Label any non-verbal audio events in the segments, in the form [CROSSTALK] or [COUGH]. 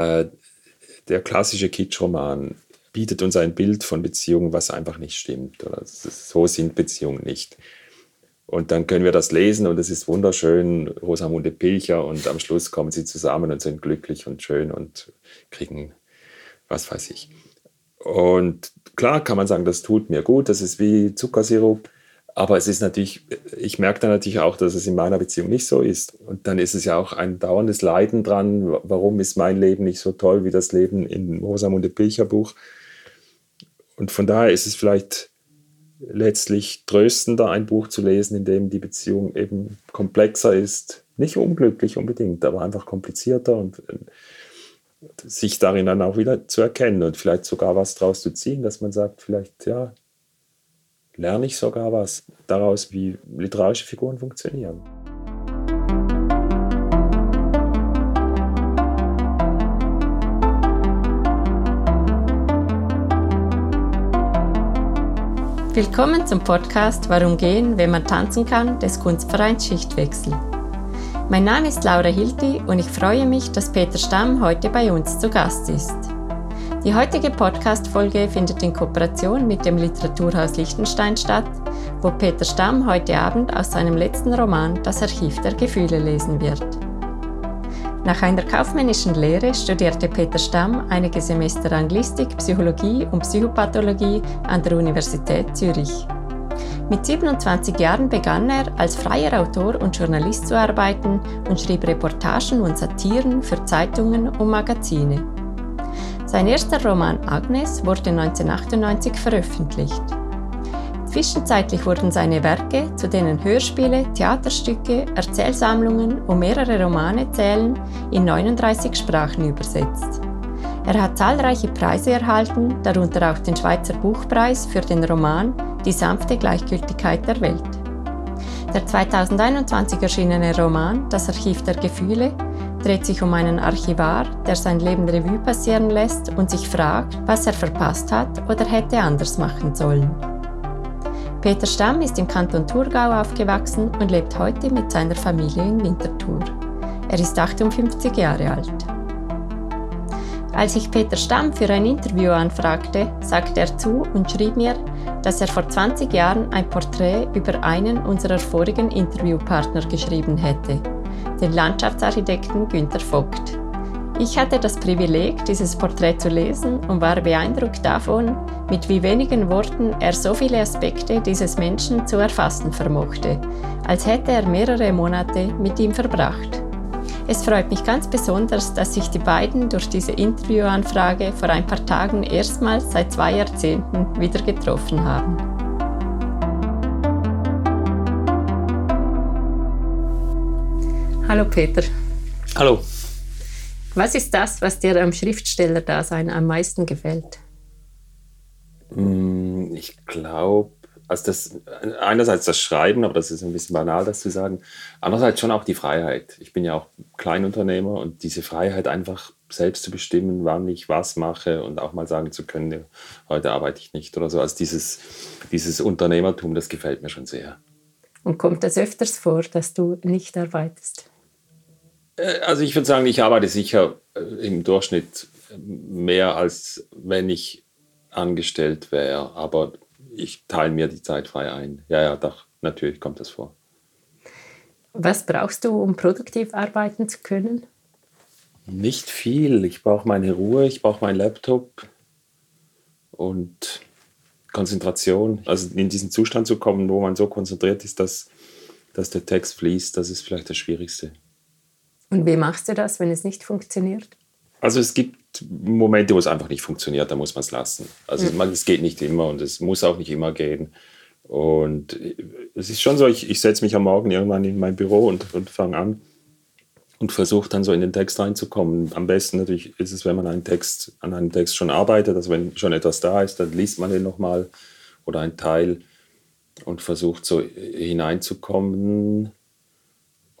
Äh, der klassische Kitschroman bietet uns ein Bild von Beziehungen, was einfach nicht stimmt. Oder so sind Beziehungen nicht. Und dann können wir das lesen und es ist wunderschön, Rosamunde Pilcher, und am Schluss kommen sie zusammen und sind glücklich und schön und kriegen, was weiß ich. Und klar kann man sagen, das tut mir gut, das ist wie Zuckersirup. Aber es ist natürlich, ich merke dann natürlich auch, dass es in meiner Beziehung nicht so ist. Und dann ist es ja auch ein dauerndes Leiden dran. Warum ist mein Leben nicht so toll wie das Leben im Rosamunde Pilcher? Und von daher ist es vielleicht letztlich tröstender, ein Buch zu lesen, in dem die Beziehung eben komplexer ist. Nicht unglücklich unbedingt, aber einfach komplizierter und äh, sich darin dann auch wieder zu erkennen und vielleicht sogar was daraus zu ziehen, dass man sagt, vielleicht, ja, lerne ich sogar was daraus, wie literarische Figuren funktionieren. Willkommen zum Podcast Warum gehen, wenn man tanzen kann, des Kunstvereins Schichtwechsel. Mein Name ist Laura Hilti und ich freue mich, dass Peter Stamm heute bei uns zu Gast ist. Die heutige Podcast-Folge findet in Kooperation mit dem Literaturhaus Liechtenstein statt, wo Peter Stamm heute Abend aus seinem letzten Roman Das Archiv der Gefühle lesen wird. Nach einer kaufmännischen Lehre studierte Peter Stamm einige Semester Anglistik, Psychologie und Psychopathologie an der Universität Zürich. Mit 27 Jahren begann er, als freier Autor und Journalist zu arbeiten und schrieb Reportagen und Satiren für Zeitungen und Magazine. Sein erster Roman Agnes wurde 1998 veröffentlicht. Zwischenzeitlich wurden seine Werke, zu denen Hörspiele, Theaterstücke, Erzählsammlungen und mehrere Romane zählen, in 39 Sprachen übersetzt. Er hat zahlreiche Preise erhalten, darunter auch den Schweizer Buchpreis für den Roman Die sanfte Gleichgültigkeit der Welt. Der 2021 erschienene Roman Das Archiv der Gefühle dreht sich um einen Archivar, der sein Leben Revue passieren lässt und sich fragt, was er verpasst hat oder hätte anders machen sollen. Peter Stamm ist im Kanton Thurgau aufgewachsen und lebt heute mit seiner Familie in Winterthur. Er ist 58 Jahre alt. Als ich Peter Stamm für ein Interview anfragte, sagte er zu und schrieb mir, dass er vor 20 Jahren ein Porträt über einen unserer vorigen Interviewpartner geschrieben hätte, den Landschaftsarchitekten Günter Vogt. Ich hatte das Privileg, dieses Porträt zu lesen und war beeindruckt davon, mit wie wenigen Worten er so viele Aspekte dieses Menschen zu erfassen vermochte, als hätte er mehrere Monate mit ihm verbracht. Es freut mich ganz besonders, dass sich die beiden durch diese Interviewanfrage vor ein paar Tagen erstmals seit zwei Jahrzehnten wieder getroffen haben. Hallo Peter. Hallo. Was ist das, was dir am Schriftstellerdasein am meisten gefällt? Mm, ich glaube, also das einerseits das Schreiben, aber das ist ein bisschen banal, das zu sagen. Andererseits schon auch die Freiheit. Ich bin ja auch Kleinunternehmer und diese Freiheit einfach selbst zu bestimmen, wann ich was mache und auch mal sagen zu können, heute arbeite ich nicht oder so. Also dieses, dieses Unternehmertum, das gefällt mir schon sehr. Und kommt das öfters vor, dass du nicht arbeitest? Äh, also ich würde sagen, ich arbeite sicher äh, im Durchschnitt mehr, als wenn ich angestellt wäre. Aber ich teile mir die Zeit frei ein. Ja, ja, doch, natürlich kommt das vor. Was brauchst du, um produktiv arbeiten zu können? Nicht viel. Ich brauche meine Ruhe, ich brauche meinen Laptop und Konzentration. Also in diesen Zustand zu kommen, wo man so konzentriert ist, dass, dass der Text fließt, das ist vielleicht das Schwierigste. Und wie machst du das, wenn es nicht funktioniert? Also es gibt Momente, wo es einfach nicht funktioniert, da muss man es lassen. Also mhm. es geht nicht immer und es muss auch nicht immer gehen. Und es ist schon so, ich, ich setze mich am Morgen irgendwann in mein Büro und, und fange an und versuche dann so in den Text reinzukommen. Am besten natürlich ist es, wenn man einen Text, an einem Text schon arbeitet, also wenn schon etwas da ist, dann liest man den nochmal oder ein Teil und versucht so hineinzukommen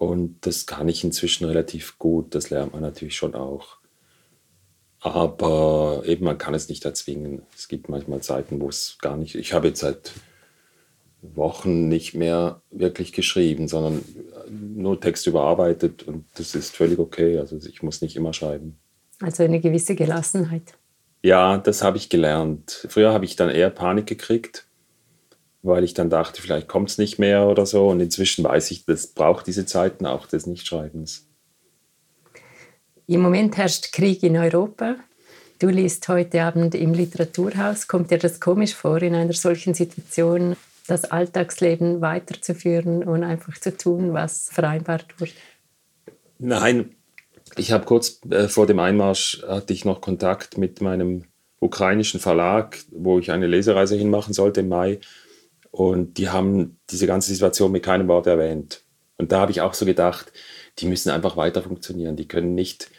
und das kann ich inzwischen relativ gut, das lernt man natürlich schon auch. Aber eben, man kann es nicht erzwingen. Es gibt manchmal Zeiten, wo es gar nicht. Ich habe jetzt seit Wochen nicht mehr wirklich geschrieben, sondern nur Text überarbeitet und das ist völlig okay. Also ich muss nicht immer schreiben. Also eine gewisse Gelassenheit. Ja, das habe ich gelernt. Früher habe ich dann eher Panik gekriegt, weil ich dann dachte, vielleicht kommt es nicht mehr oder so. Und inzwischen weiß ich, das braucht diese Zeiten auch des Nichtschreibens. Im Moment herrscht Krieg in Europa. Du liest heute Abend im Literaturhaus. Kommt dir das komisch vor, in einer solchen Situation das Alltagsleben weiterzuführen und einfach zu tun, was vereinbart wurde? Nein, ich habe kurz äh, vor dem Einmarsch hatte ich noch Kontakt mit meinem ukrainischen Verlag, wo ich eine Lesereise hinmachen sollte im Mai. Und die haben diese ganze Situation mit keinem Wort erwähnt. Und da habe ich auch so gedacht, die müssen einfach weiter funktionieren. Die können nicht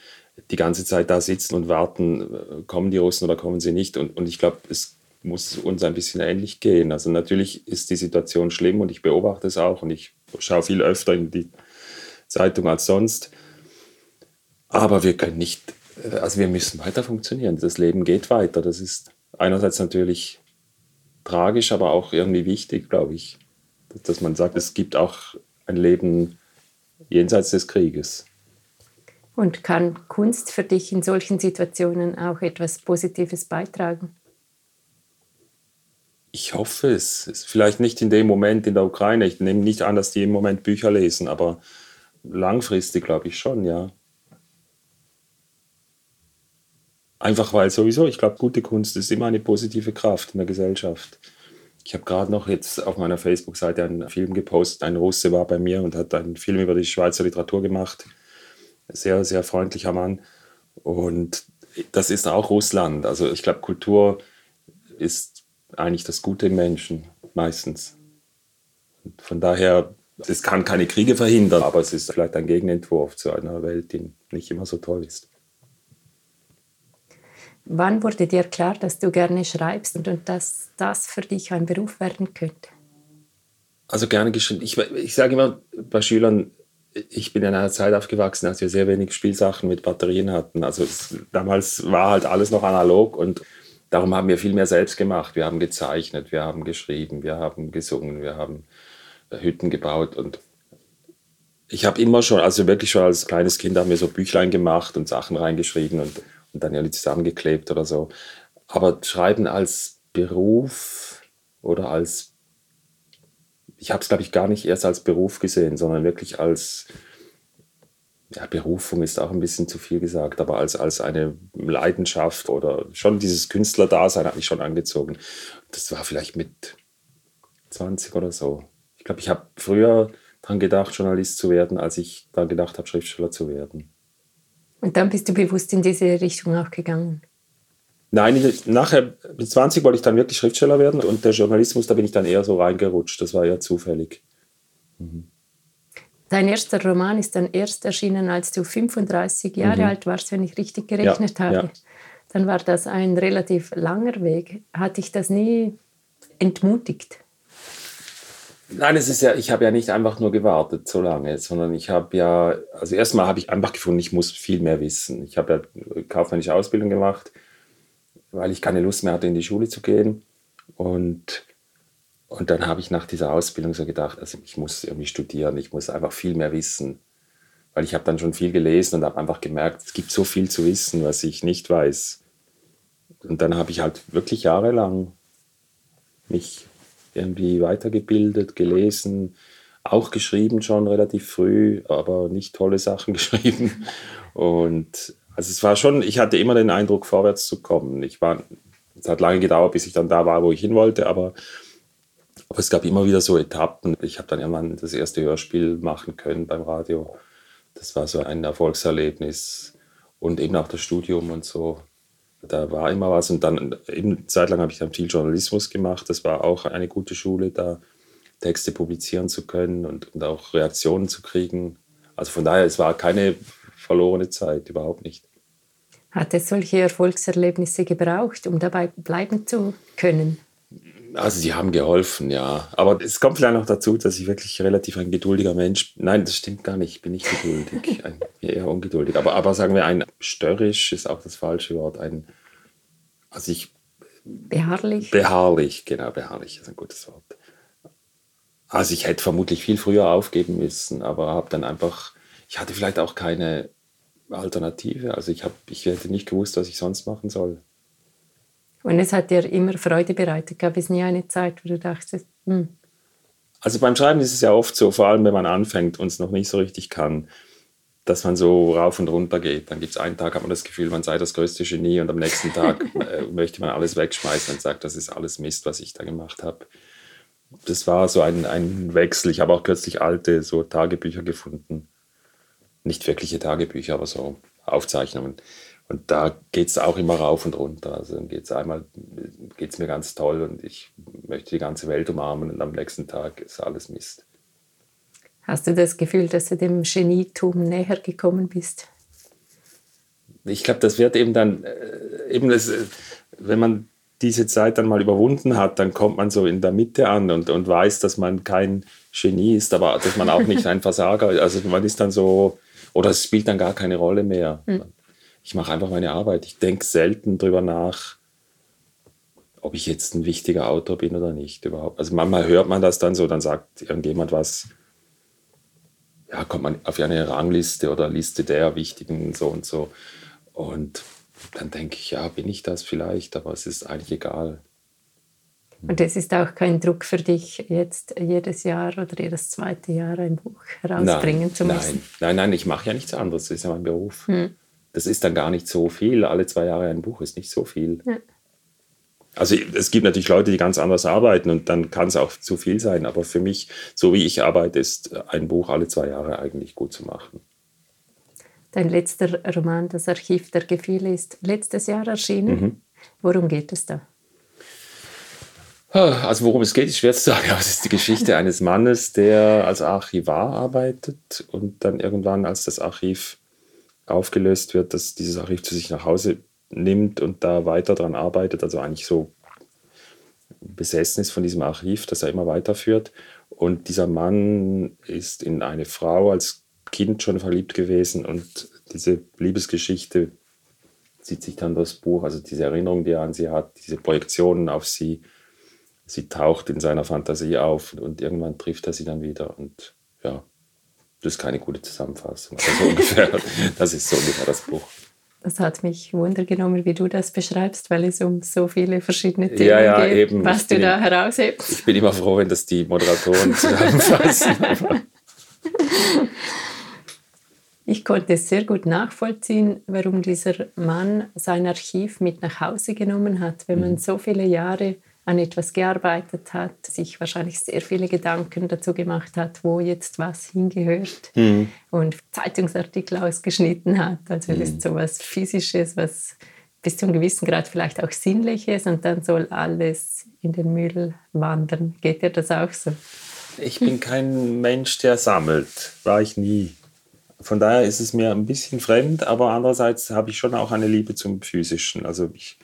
die ganze Zeit da sitzen und warten, äh, kommen die Russen oder kommen sie nicht. Und, und ich glaube, es muss uns ein bisschen ähnlich gehen. Also natürlich ist die Situation schlimm und ich beobachte es auch und ich schaue viel öfter in die Zeitung als sonst. Aber wir können nicht, äh, also wir müssen weiter funktionieren. Das Leben geht weiter. Das ist einerseits natürlich tragisch, aber auch irgendwie wichtig, glaube ich, dass man sagt, es gibt auch ein Leben jenseits des Krieges. Und kann Kunst für dich in solchen Situationen auch etwas Positives beitragen? Ich hoffe es. Vielleicht nicht in dem Moment in der Ukraine. Ich nehme nicht an, dass die im Moment Bücher lesen, aber langfristig glaube ich schon, ja. Einfach weil sowieso, ich glaube, gute Kunst ist immer eine positive Kraft in der Gesellschaft. Ich habe gerade noch jetzt auf meiner Facebook-Seite einen Film gepostet. Ein Russe war bei mir und hat einen Film über die Schweizer Literatur gemacht. Sehr, sehr freundlicher Mann. Und das ist auch Russland. Also ich glaube, Kultur ist eigentlich das Gute im Menschen, meistens. Und von daher, es kann keine Kriege verhindern, aber es ist vielleicht ein Gegenentwurf zu einer Welt, die nicht immer so toll ist. Wann wurde dir klar, dass du gerne schreibst und, dass das für dich ein Beruf werden könnte? Also gerne geschrieben. Ich, ich sage immer bei Schülern, ich bin in einer Zeit aufgewachsen, als wir sehr wenig Spielsachen mit Batterien hatten. Also es, damals war halt alles noch analog und darum haben wir viel mehr selbst gemacht. Wir haben gezeichnet, wir haben geschrieben, wir haben gesungen, wir haben Hütten gebaut und ich habe immer schon, also wirklich schon als kleines Kind haben wir so Büchlein gemacht und Sachen reingeschrieben und dann irgendwie zusammengeklebt oder so. Aber Schreiben als Beruf oder als, ich habe es glaube ich gar nicht erst als Beruf gesehen, sondern wirklich als, ja, Berufung ist auch ein bisschen zu viel gesagt, aber als, als eine Leidenschaft oder schon dieses Künstlerdasein hat mich schon angezogen. Das war vielleicht mit 20 oder so. Ich glaube, ich habe früher daran gedacht, Journalist zu werden, als ich daran gedacht habe, Schriftsteller zu werden. Und dann bist du bewusst in diese Richtung auch gegangen? Nein, nachher mit 20 wollte ich dann wirklich Schriftsteller werden und der Journalismus, da bin ich dann eher so reingerutscht. Das war eher zufällig. Mhm. Dein erster Roman ist dann erst erschienen, als du 35 Jahre mhm. alt warst, wenn ich richtig gerechnet ja, habe. Ja. Dann war das ein relativ langer Weg. Hat dich das nie entmutigt? Nein, es ist ja, ich habe ja nicht einfach nur gewartet so lange, sondern ich habe ja, also erstmal habe ich einfach gefunden, ich muss viel mehr wissen. Ich habe ja kaufmännische Ausbildung gemacht, weil ich keine Lust mehr hatte, in die Schule zu gehen. Und, und dann habe ich nach dieser Ausbildung so gedacht, also ich muss irgendwie studieren, ich muss einfach viel mehr wissen. Weil ich habe dann schon viel gelesen und habe einfach gemerkt, es gibt so viel zu wissen, was ich nicht weiß. Und dann habe ich halt wirklich jahrelang mich irgendwie weitergebildet, gelesen, auch geschrieben schon relativ früh, aber nicht tolle Sachen [LAUGHS] geschrieben. Und also es war schon, ich hatte immer den Eindruck, vorwärts zu kommen. Ich war, es hat lange gedauert, bis ich dann da war, wo ich hin wollte, aber, aber es gab immer wieder so Etappen. Ich habe dann irgendwann das erste Hörspiel machen können beim Radio. Das war so ein Erfolgserlebnis und eben auch das Studium und so da war immer was. Und dann eben zeitlang habe ich dann viel Journalismus gemacht. Das war auch eine gute Schule, da Texte publizieren zu können und, und auch Reaktionen zu kriegen. Also von daher, es war keine verlorene Zeit, überhaupt nicht. Hat es solche Erfolgserlebnisse gebraucht, um dabei bleiben zu können? Also die haben geholfen, ja. Aber es kommt vielleicht noch dazu, dass ich wirklich relativ ein geduldiger Mensch bin. Nein, das stimmt gar nicht. Ich bin nicht geduldig. [LAUGHS] ein, eher ungeduldig. Aber, aber sagen wir, ein störrisch ist auch das falsche Wort. Ein, also ich... Beharrlich? Beharrlich, genau, beharrlich ist ein gutes Wort. Also ich hätte vermutlich viel früher aufgeben müssen, aber habe dann einfach... Ich hatte vielleicht auch keine Alternative. Also ich, hab, ich hätte nicht gewusst, was ich sonst machen soll. Und es hat dir immer Freude bereitet? Gab es nie eine Zeit, wo du dachtest, hm. Also beim Schreiben ist es ja oft so, vor allem wenn man anfängt und es noch nicht so richtig kann, dass man so rauf und runter geht. Dann gibt es einen Tag, hat man das Gefühl, man sei das größte Genie und am nächsten Tag [LAUGHS] äh, möchte man alles wegschmeißen und sagt, das ist alles Mist, was ich da gemacht habe. Das war so ein, ein Wechsel. Ich habe auch kürzlich alte so Tagebücher gefunden. Nicht wirkliche Tagebücher, aber so Aufzeichnungen. Und da geht es auch immer rauf und runter. Also dann geht es einmal, geht es mir ganz toll und ich möchte die ganze Welt umarmen und am nächsten Tag ist alles Mist. Hast du das Gefühl, dass du dem Genietum näher gekommen bist? Ich glaube, das wird eben dann, äh, eben das, äh, wenn man diese Zeit dann mal überwunden hat, dann kommt man so in der Mitte an und, und weiß, dass man kein Genie ist, aber dass man auch nicht [LAUGHS] ein Versager ist. Also man ist dann so, oder es spielt dann gar keine Rolle mehr. Mhm ich mache einfach meine Arbeit. Ich denke selten drüber nach, ob ich jetzt ein wichtiger Autor bin oder nicht überhaupt. Also manchmal hört man das dann so, dann sagt irgendjemand was, ja, kommt man auf eine Rangliste oder Liste der wichtigen so und so. Und dann denke ich, ja, bin ich das vielleicht, aber es ist eigentlich egal. Und es ist auch kein Druck für dich, jetzt jedes Jahr oder jedes zweite Jahr ein Buch herausbringen nein, zu müssen? Nein, nein, nein, ich mache ja nichts anderes, das ist ja mein Beruf. Hm das ist dann gar nicht so viel. Alle zwei Jahre ein Buch ist nicht so viel. Ja. Also es gibt natürlich Leute, die ganz anders arbeiten und dann kann es auch zu viel sein. Aber für mich, so wie ich arbeite, ist ein Buch alle zwei Jahre eigentlich gut zu machen. Dein letzter Roman, Das Archiv der Gefühle, ist letztes Jahr erschienen. Mhm. Worum geht es da? Ah, also worum es geht, ist schwer zu sagen. [LAUGHS] Aber es ist die Geschichte eines Mannes, der als Archivar arbeitet und dann irgendwann, als das Archiv aufgelöst wird, dass dieses Archiv zu sich nach Hause nimmt und da weiter daran arbeitet, also eigentlich so besessen ist von diesem Archiv, das er immer weiterführt. Und dieser Mann ist in eine Frau als Kind schon verliebt gewesen und diese Liebesgeschichte zieht sich dann das Buch, also diese Erinnerung, die er an sie hat, diese Projektionen auf sie, sie taucht in seiner Fantasie auf und irgendwann trifft er sie dann wieder und ja, das ist keine gute Zusammenfassung. Also ungefähr, [LAUGHS] das ist so ungefähr das Buch. Das hat mich wundergenommen, wie du das beschreibst, weil es um so viele verschiedene Themen ja, ja, geht, eben. was du da heraushebst. Ich bin immer froh, wenn das die Moderatoren [LAUGHS] zusammenfassen. ich konnte sehr gut nachvollziehen, warum dieser Mann sein Archiv mit nach Hause genommen hat, wenn man mhm. so viele Jahre an etwas gearbeitet hat, sich wahrscheinlich sehr viele Gedanken dazu gemacht hat, wo jetzt was hingehört mhm. und Zeitungsartikel ausgeschnitten hat. Also mhm. das ist so etwas Physisches, was bis zu einem gewissen Grad vielleicht auch Sinnliches und dann soll alles in den Müll wandern. Geht dir das auch so? Ich bin kein Mensch, der sammelt. War ich nie. Von daher ist es mir ein bisschen fremd, aber andererseits habe ich schon auch eine Liebe zum Physischen. Also ich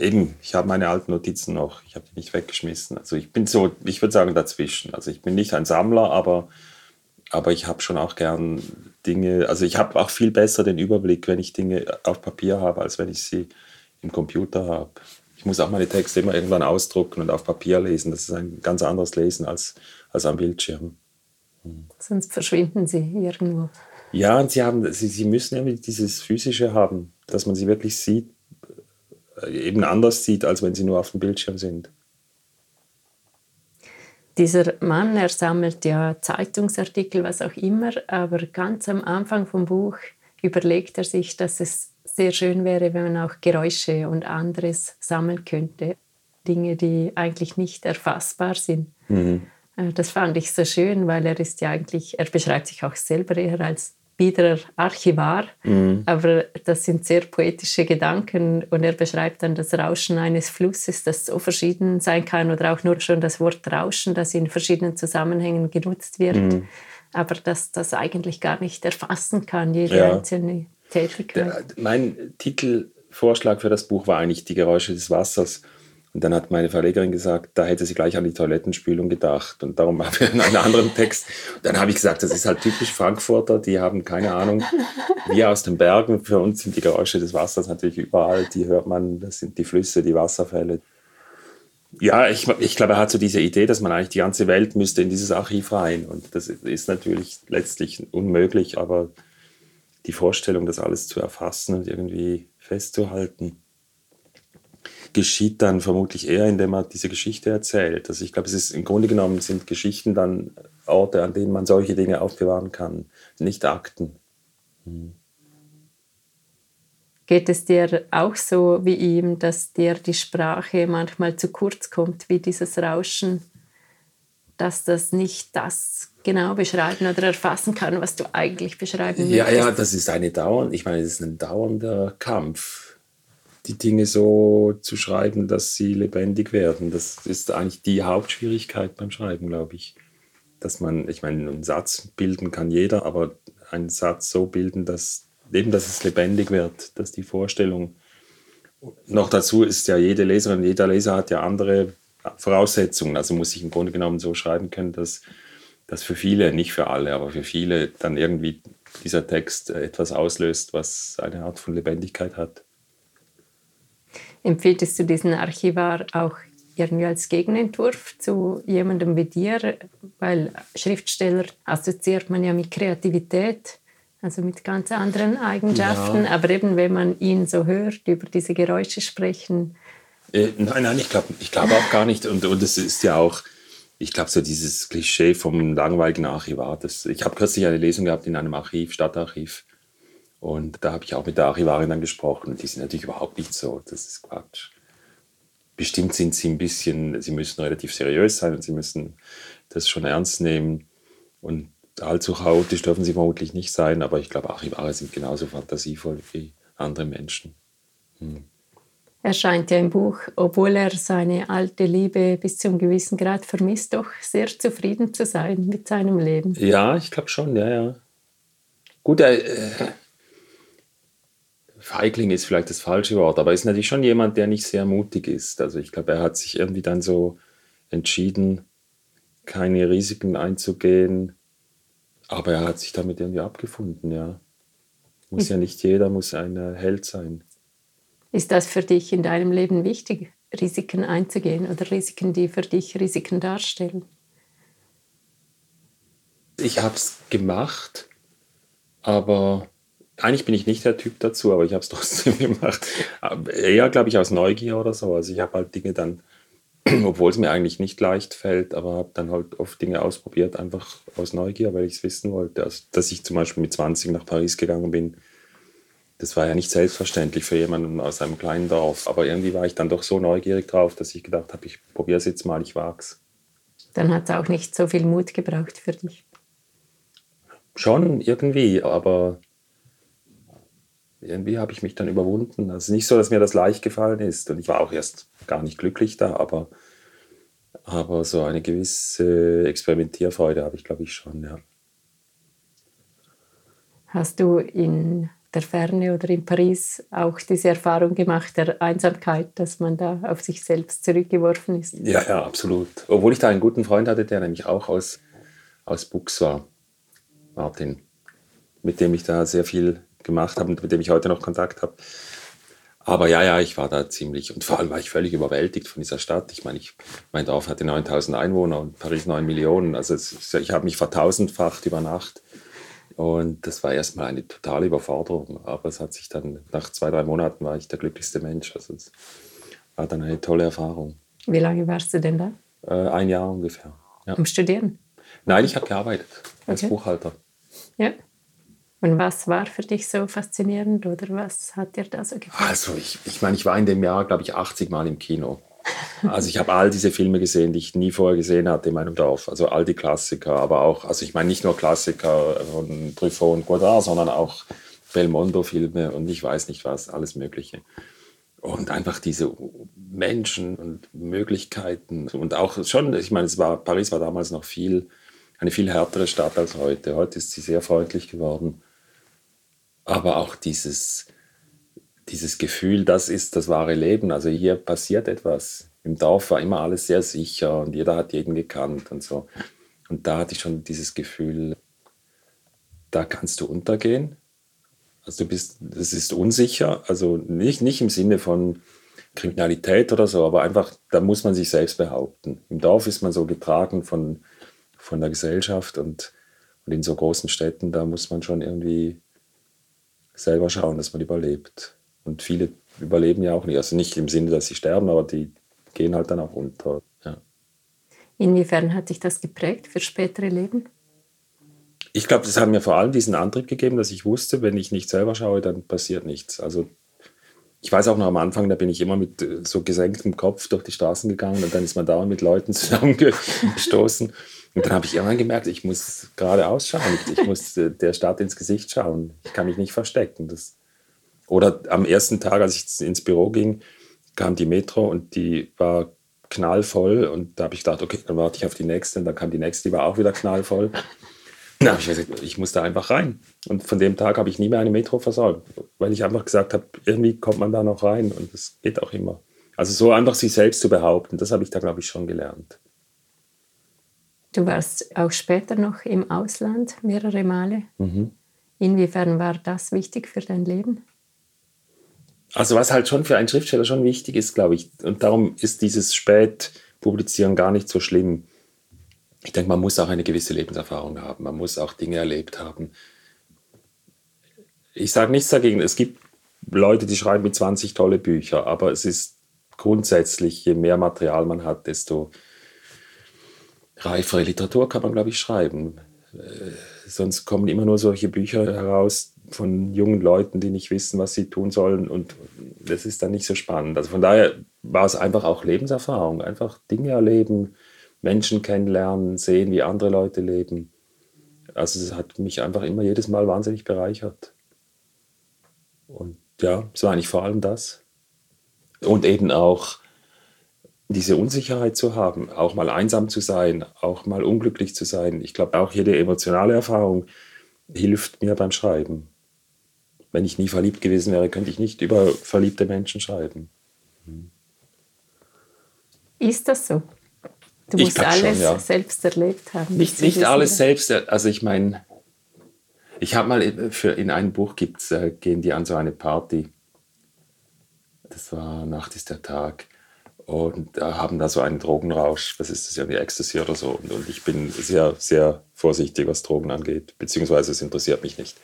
eben, ich habe meine alten Notizen noch, ich habe die nicht weggeschmissen. Also ich bin so, ich würde sagen, dazwischen. Also ich bin nicht ein Sammler, aber, aber ich habe schon auch gern Dinge, also ich habe auch viel besser den Überblick, wenn ich Dinge auf Papier habe, als wenn ich sie im Computer habe. Ich muss auch meine Texte immer irgendwann ausdrucken und auf Papier lesen. Das ist ein ganz anderes Lesen als, als am Bildschirm. Sonst verschwinden sie irgendwo. Ja, und sie, haben, sie, sie müssen ja dieses Physische haben, dass man sie wirklich sieht, eben anders sieht, als wenn sie nur auf dem Bildschirm sind. Dieser Mann, er sammelt ja Zeitungsartikel, was auch immer, aber ganz am Anfang vom Buch überlegt er sich, dass es sehr schön wäre, wenn man auch Geräusche und anderes sammeln könnte. Dinge, die eigentlich nicht erfassbar sind. Mhm. Äh, das fand ich so schön, weil er ist ja eigentlich, er beschreibt sich auch selber eher als biederer Archivar, mhm. aber das sind sehr poetische Gedanken und er beschreibt dann das Rauschen eines Flusses, das so verschieden sein kann oder auch nur schon das Wort Rauschen, das in verschiedenen Zusammenhängen genutzt wird, mhm. aber dass das eigentlich gar nicht erfassen kann, jede ja. einzelne Tätigkeit. Der, mein Titelvorschlag für das Buch war eigentlich die Geräusche des Wassers. Und dann hat meine Verlegerin gesagt, da hätte sie gleich an die Toilettenspülung gedacht. Und darum haben wir einen anderen Text. Und dann habe ich gesagt, das ist halt typisch Frankfurter, die haben keine Ahnung. Wir aus den Bergen, für uns sind die Geräusche des Wassers natürlich überall. Die hört man, das sind die Flüsse, die Wasserfälle. Ja, ich, ich glaube, er hat so diese Idee, dass man eigentlich die ganze Welt müsste in dieses Archiv rein. Und das ist natürlich letztlich unmöglich, aber die Vorstellung, das alles zu erfassen und irgendwie festzuhalten, geschieht dann vermutlich eher, indem man diese Geschichte erzählt. Also ich glaube, es ist im Grunde genommen sind Geschichten dann Orte, an denen man solche Dinge aufbewahren kann, nicht Akten. Hm. Geht es dir auch so wie ihm, dass dir die Sprache manchmal zu kurz kommt, wie dieses Rauschen, dass das nicht das genau beschreiben oder erfassen kann, was du eigentlich beschreiben willst? Ja, ja, das ist eine dauernde, ich meine, das ist ein dauernder Kampf, die Dinge so zu schreiben, dass sie lebendig werden. Das ist eigentlich die Hauptschwierigkeit beim Schreiben, glaube ich. Dass man, ich meine, einen Satz bilden kann jeder, aber einen Satz so bilden, dass eben, dass es lebendig wird, dass die Vorstellung. Noch dazu ist ja jede Leserin, jeder Leser hat ja andere Voraussetzungen. Also muss ich im Grunde genommen so schreiben können, dass, dass für viele, nicht für alle, aber für viele dann irgendwie dieser Text etwas auslöst, was eine Art von Lebendigkeit hat. Empfiehltest du diesen Archivar auch irgendwie als Gegenentwurf zu jemandem wie dir? Weil Schriftsteller assoziiert man ja mit Kreativität also mit ganz anderen Eigenschaften. Ja. Aber eben, wenn man ihn so hört, über diese Geräusche sprechen. Äh, nein, nein, ich glaube ich glaub auch gar nicht. Und, und es ist ja auch, ich glaube, so dieses Klischee vom langweiligen Archivar. Das, ich habe kürzlich eine Lesung gehabt in einem Archiv, Stadtarchiv. Und da habe ich auch mit der Archivarin dann gesprochen. Die sind natürlich überhaupt nicht so. Das ist Quatsch. Bestimmt sind sie ein bisschen, sie müssen relativ seriös sein und sie müssen das schon ernst nehmen. Und allzu chaotisch dürfen sie vermutlich nicht sein, aber ich glaube, Archivare sind genauso fantasievoll wie andere Menschen. Hm. Er scheint ja im Buch, obwohl er seine alte Liebe bis zum gewissen Grad vermisst, doch sehr zufrieden zu sein mit seinem Leben. Ja, ich glaube schon, ja, ja. Gut, er, äh, Feigling ist vielleicht das falsche Wort, aber er ist natürlich schon jemand, der nicht sehr mutig ist. Also ich glaube, er hat sich irgendwie dann so entschieden, keine Risiken einzugehen, aber er hat sich damit irgendwie abgefunden, ja. Muss ja nicht jeder, muss ein Held sein. Ist das für dich in deinem Leben wichtig, Risiken einzugehen oder Risiken, die für dich Risiken darstellen? Ich habe es gemacht, aber eigentlich bin ich nicht der Typ dazu, aber ich habe es [LAUGHS] trotzdem gemacht. Eher, glaube ich, aus Neugier oder so. Also ich habe halt Dinge dann [CLEARS THROAT] obwohl es mir eigentlich nicht leicht fällt, aber habe dann halt oft Dinge ausprobiert, einfach aus Neugier, weil ich es wissen wollte. Also, dass ich zum Beispiel mit 20 nach Paris gegangen bin, das war ja nicht selbstverständlich für jemanden aus einem kleinen Dorf. Aber irgendwie war ich dann doch so neugierig drauf, dass ich gedacht habe, ich probiere es jetzt mal, ich wag's. Dann hat es auch nicht so viel Mut gebraucht für dich. Schon irgendwie, aber irgendwie habe ich mich dann überwunden. Es ist nicht so, dass mir das leicht gefallen ist. Und ich war auch erst gar nicht glücklich da, aber, aber so eine gewisse Experimentierfreude habe ich, glaube ich, schon, ja. Hast du in der Ferne oder in Paris auch diese Erfahrung gemacht, der Einsamkeit, dass man da auf sich selbst zurückgeworfen ist? Ja, ja, absolut. Obwohl ich da einen guten Freund hatte, der nämlich auch aus, aus Bux war, Martin, mit dem ich da sehr viel gemacht habe und mit dem ich heute noch Kontakt habe. Aber ja, ja, ich war da ziemlich, und vor allem war ich völlig überwältigt von dieser Stadt. Ich meine, ich, mein Dorf hatte 9000 Einwohner und Paris 9 Millionen. Also es, ich habe mich vertausendfacht über Nacht. Und das war erstmal eine totale Überforderung. Aber es hat sich dann, nach zwei, drei Monaten war ich der glücklichste Mensch. Also es war dann eine tolle Erfahrung. Wie lange warst du denn da? Äh, ein Jahr ungefähr. Ja. Um Studieren? Nein, ich habe gearbeitet als okay. Buchhalter. Ja. Und was war für dich so faszinierend oder was hat dir da so gefallen? Also ich, ich meine, ich war in dem Jahr, glaube ich, 80 Mal im Kino. Also ich habe all diese Filme gesehen, die ich nie vorher gesehen hatte in meinem Dorf. Also all die Klassiker, aber auch, also ich meine nicht nur Klassiker von Truffaut und Godard, sondern auch Belmondo-Filme und ich weiß nicht was, alles Mögliche. Und einfach diese Menschen und Möglichkeiten und auch schon, ich meine, es war, Paris war damals noch viel, eine viel härtere Stadt als heute. Heute ist sie sehr freundlich geworden aber auch dieses, dieses Gefühl, das ist das wahre Leben. Also hier passiert etwas. Im Dorf war immer alles sehr sicher und jeder hat jeden gekannt und so. Und da hatte ich schon dieses Gefühl, da kannst du untergehen. Also du bist, es ist unsicher, also nicht, nicht im Sinne von Kriminalität oder so, aber einfach, da muss man sich selbst behaupten. Im Dorf ist man so getragen von, von der Gesellschaft und, und in so großen Städten, da muss man schon irgendwie selber schauen, dass man überlebt. Und viele überleben ja auch nicht. Also nicht im Sinne, dass sie sterben, aber die gehen halt dann auch unter. Ja. Inwiefern hat dich das geprägt für spätere Leben? Ich glaube, das hat mir vor allem diesen Antrieb gegeben, dass ich wusste, wenn ich nicht selber schaue, dann passiert nichts. Also ich weiß auch noch am Anfang, da bin ich immer mit äh, so gesenktem Kopf durch die Straßen gegangen und dann ist man dauernd mit Leuten [LAUGHS] zusammengestoßen. Und dann habe ich irgendwann gemerkt, ich muss gerade ausschauen, ich muss äh, der Stadt ins Gesicht schauen. Ich kann mich nicht verstecken. Das Oder am ersten Tag, als ich ins Büro ging, kam die Metro und die war knallvoll und da habe ich gedacht, okay, dann warte ich auf die nächste und dann kam die nächste, die war auch wieder knallvoll. Na, ich, gesagt, ich muss da einfach rein. Und von dem Tag habe ich nie mehr eine Metro versäumt, weil ich einfach gesagt habe, irgendwie kommt man da noch rein und es geht auch immer. Also so einfach sich selbst zu behaupten, das habe ich da, glaube ich, schon gelernt. Du warst auch später noch im Ausland mehrere Male. Mhm. Inwiefern war das wichtig für dein Leben? Also was halt schon für einen Schriftsteller schon wichtig ist, glaube ich, und darum ist dieses Spätpublizieren gar nicht so schlimm ich denke, man muss auch eine gewisse Lebenserfahrung haben. Man muss auch Dinge erlebt haben. Ich sage nichts dagegen. Es gibt Leute, die schreiben mit 20 tolle Bücher, aber es ist grundsätzlich, je mehr Material man hat, desto reifere Literatur kann man, glaube ich, schreiben. Äh, sonst kommen immer nur solche Bücher heraus von jungen Leuten, die nicht wissen, was sie tun sollen. Und das ist dann nicht so spannend. Also von daher war es einfach auch Lebenserfahrung, einfach Dinge erleben, Menschen kennenlernen, sehen, wie andere Leute leben. Also es hat mich einfach immer jedes Mal wahnsinnig bereichert. Und ja, es war eigentlich vor allem das. Und eben auch diese Unsicherheit zu haben, auch mal einsam zu sein, auch mal unglücklich zu sein. Ich glaube, auch jede emotionale Erfahrung hilft mir beim Schreiben. Wenn ich nie verliebt gewesen wäre, könnte ich nicht über verliebte Menschen schreiben. Ist das so? Du musst alles schon, ja. selbst erlebt haben. Nicht, nicht alles selbst. Also ich meine, ich habe mal für, in einem Buch gibt's, äh, gehen die an so eine Party. Das war Nacht ist der Tag. Und da haben da so einen Drogenrausch. Was ist das? Irgendwie Ecstasy oder so. Und, und ich bin sehr, sehr vorsichtig, was Drogen angeht. Beziehungsweise es interessiert mich nicht.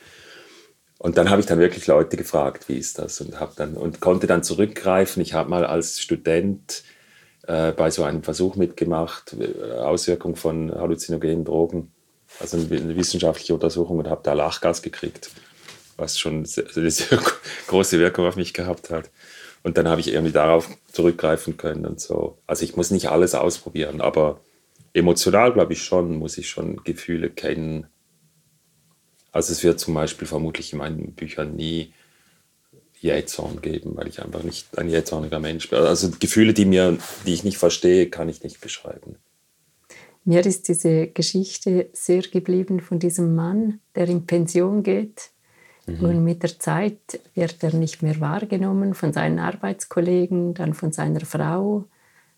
Und dann habe ich dann wirklich Leute gefragt, wie ist das? Und, dann, und konnte dann zurückgreifen. Ich habe mal als Student äh, bei so einem Versuch mitgemacht, äh, Auswirkung von halluzinogenen Drogen, also eine wissenschaftliche Untersuchung und habe da Lachgas gekriegt, was schon eine sehr große Wirkung auf mich gehabt hat. Und dann habe ich irgendwie darauf zurückgreifen können und so. Also ich muss nicht alles ausprobieren, aber emotional glaube ich schon, muss ich schon Gefühle kennen. Also es wird zum Beispiel vermutlich in meinen Büchern nie Jähzorn geben, weil ich einfach nicht ein jähzorniger Mensch bin. Also Gefühle, die, mir, die ich nicht verstehe, kann ich nicht beschreiben. Mir ist diese Geschichte sehr geblieben von diesem Mann, der in Pension geht. Mhm. Und mit der Zeit wird er nicht mehr wahrgenommen von seinen Arbeitskollegen, dann von seiner Frau.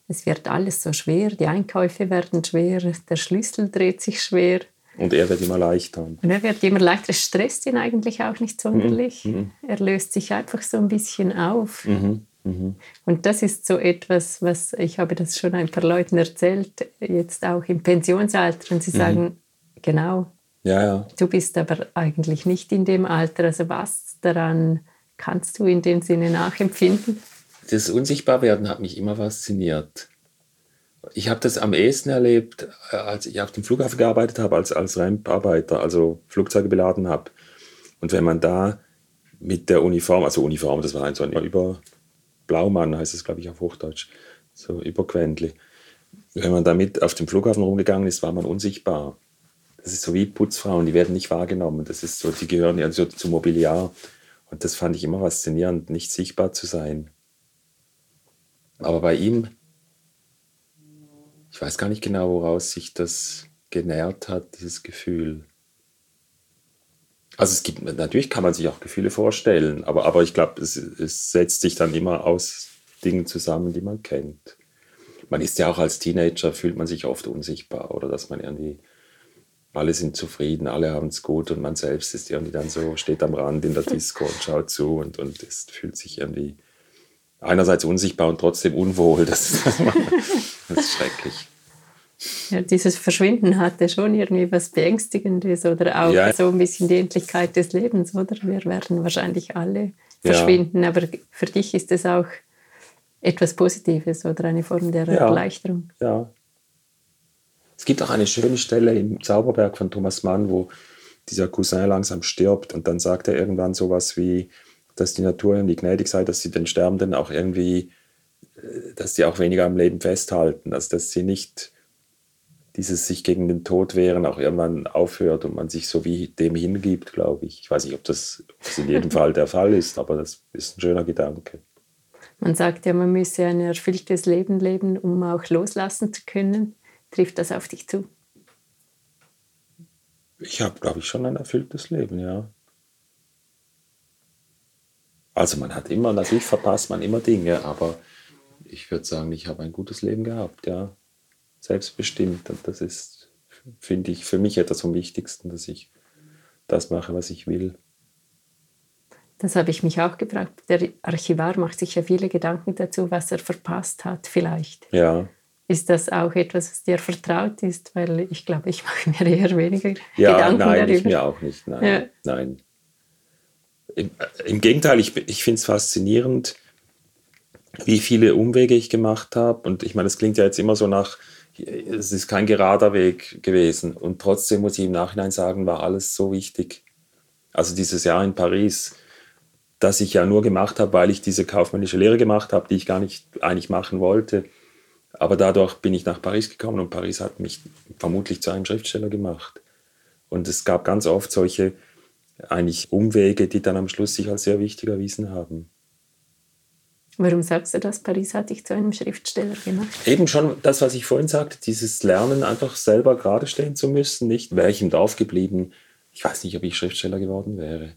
Es wird alles so schwer, die Einkäufe werden schwer, der Schlüssel dreht sich schwer. Und er wird immer leichter. Und er wird immer leichter. Es stresst ihn eigentlich auch nicht sonderlich. Mhm. mhm. Er löst sich einfach so ein bisschen auf. Mhm. Mhm. Und das ist so etwas, was ich habe das schon ein paar Leuten erzählt, jetzt auch im Pensionsalter. Und sie mhm. sagen, genau, ja, ja. du bist aber eigentlich nicht in dem Alter. Also was daran kannst du in dem Sinne nachempfinden? Das Unsichtbarwerden hat mich immer fasziniert ich habe das am ehesten erlebt, äh, als ich auf dem Flughafen gearbeitet habe, als, als Ramp-Arbeiter, also Flugzeuge beladen habe. Und wenn man da mit der Uniform, also Uniform, das war ein so ein über Blaumann, heißt es, glaube ich, auf Hochdeutsch, so überquendli. Wenn man damit auf dem Flughafen rumgegangen ist, war man unsichtbar. Das ist so wie Putzfrauen, die werden nicht wahrgenommen. Das ist so, die gehören ja so zum Mobiliar. Und das fand ich immer faszinierend, nicht sichtbar zu sein. Aber bei ihm ich weiß gar nicht genau, woraus sich das genährt hat, dieses Gefühl. Also es gibt, natürlich kann man sich auch Gefühle vorstellen, aber, aber ich glaube, es, es setzt sich dann immer aus Dingen zusammen, die man kennt. Man ist ja auch als Teenager, fühlt man sich oft unsichtbar oder dass man irgendwie, alle sind zufrieden, alle haben es gut und man selbst ist irgendwie dann so, steht am Rand in der Disco und schaut zu und, und es fühlt sich irgendwie einerseits unsichtbar und trotzdem unwohl. Das, [LAUGHS] [LAUGHS] das ist schrecklich. Ja, dieses Verschwinden hatte schon irgendwie was Beängstigendes oder auch ja. so ein bisschen die Endlichkeit des Lebens, oder? Wir werden wahrscheinlich alle verschwinden, ja. aber für dich ist es auch etwas Positives oder eine Form der. Erleichterung. Ja. Es gibt auch eine schöne Stelle im Zauberberg von Thomas Mann, wo dieser Cousin langsam stirbt und dann sagt er irgendwann sowas wie, dass die Natur irgendwie gnädig sei, dass sie den Sterbenden auch irgendwie, dass sie auch weniger am Leben festhalten, also dass sie nicht dieses sich gegen den Tod wehren auch irgendwann aufhört und man sich so wie dem hingibt, glaube ich. Ich weiß nicht, ob das, ob das in jedem Fall der Fall ist, aber das ist ein schöner Gedanke. Man sagt ja, man müsse ein erfülltes Leben leben, um auch loslassen zu können. Trifft das auf dich zu? Ich habe, glaube ich, schon ein erfülltes Leben, ja. Also man hat immer, natürlich verpasst man immer Dinge, aber ich würde sagen, ich habe ein gutes Leben gehabt, ja. Selbstbestimmt. Und das ist, finde ich, für mich etwas vom Wichtigsten, dass ich das mache, was ich will. Das habe ich mich auch gefragt. Der Archivar macht sich ja viele Gedanken dazu, was er verpasst hat, vielleicht. Ja. Ist das auch etwas, was dir vertraut ist? Weil ich glaube, ich mache mir eher weniger ja, Gedanken nein, darüber. Ich mir auch nicht. Nein. Ja. nein. Im, Im, Gegenteil, ich, ich finde es faszinierend, wie viele Umwege ich gemacht habe. Und ich meine, das klingt ja jetzt immer so nach, es ist kein gerader Weg gewesen. Und trotzdem muss ich im Nachhinein sagen, war alles so wichtig. Also dieses Jahr in Paris, das ich ja nur gemacht habe, weil ich diese kaufmännische Lehre gemacht habe, die ich gar nicht eigentlich machen wollte. Aber dadurch bin ich nach Paris gekommen und Paris hat mich vermutlich zu einem Schriftsteller gemacht. Und es gab ganz oft solche eigentlich Umwege, die dann am Schluss sich als sehr wichtig erwiesen haben. Warum sagst du das? Paris hat dich zu einem Schriftsteller gemacht? Eben schon das, was ich vorhin sagte, dieses Lernen, einfach selber gerade stehen zu müssen. Nicht, wäre ich im Dorf geblieben, ich weiß nicht, ob ich Schriftsteller geworden wäre.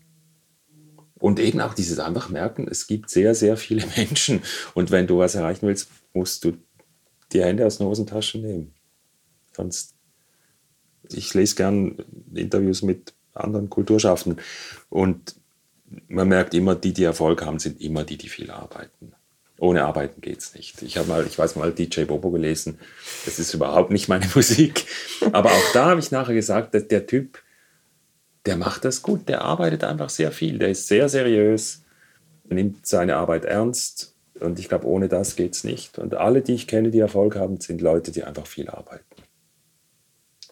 Und eben auch dieses einfach merken, es gibt sehr, sehr viele [LAUGHS] Menschen. Und wenn du was erreichen willst, musst du die Hände aus den Hosentaschen nehmen. Sonst, ich lese gern Interviews mit anderen Kulturschaffenden. Und man merkt immer, die, die Erfolg haben, sind immer die, die viel arbeiten. Ohne Arbeiten geht es nicht. Ich habe mal, ich weiß mal, DJ Bobo gelesen. Das ist überhaupt nicht meine [LAUGHS] Musik. Aber auch da habe ich nachher gesagt, dass der Typ, der macht das gut, der arbeitet einfach sehr viel, der ist sehr seriös, nimmt seine Arbeit ernst und ich glaube, ohne das geht es nicht. Und alle, die ich kenne, die Erfolg haben, sind Leute, die einfach viel arbeiten.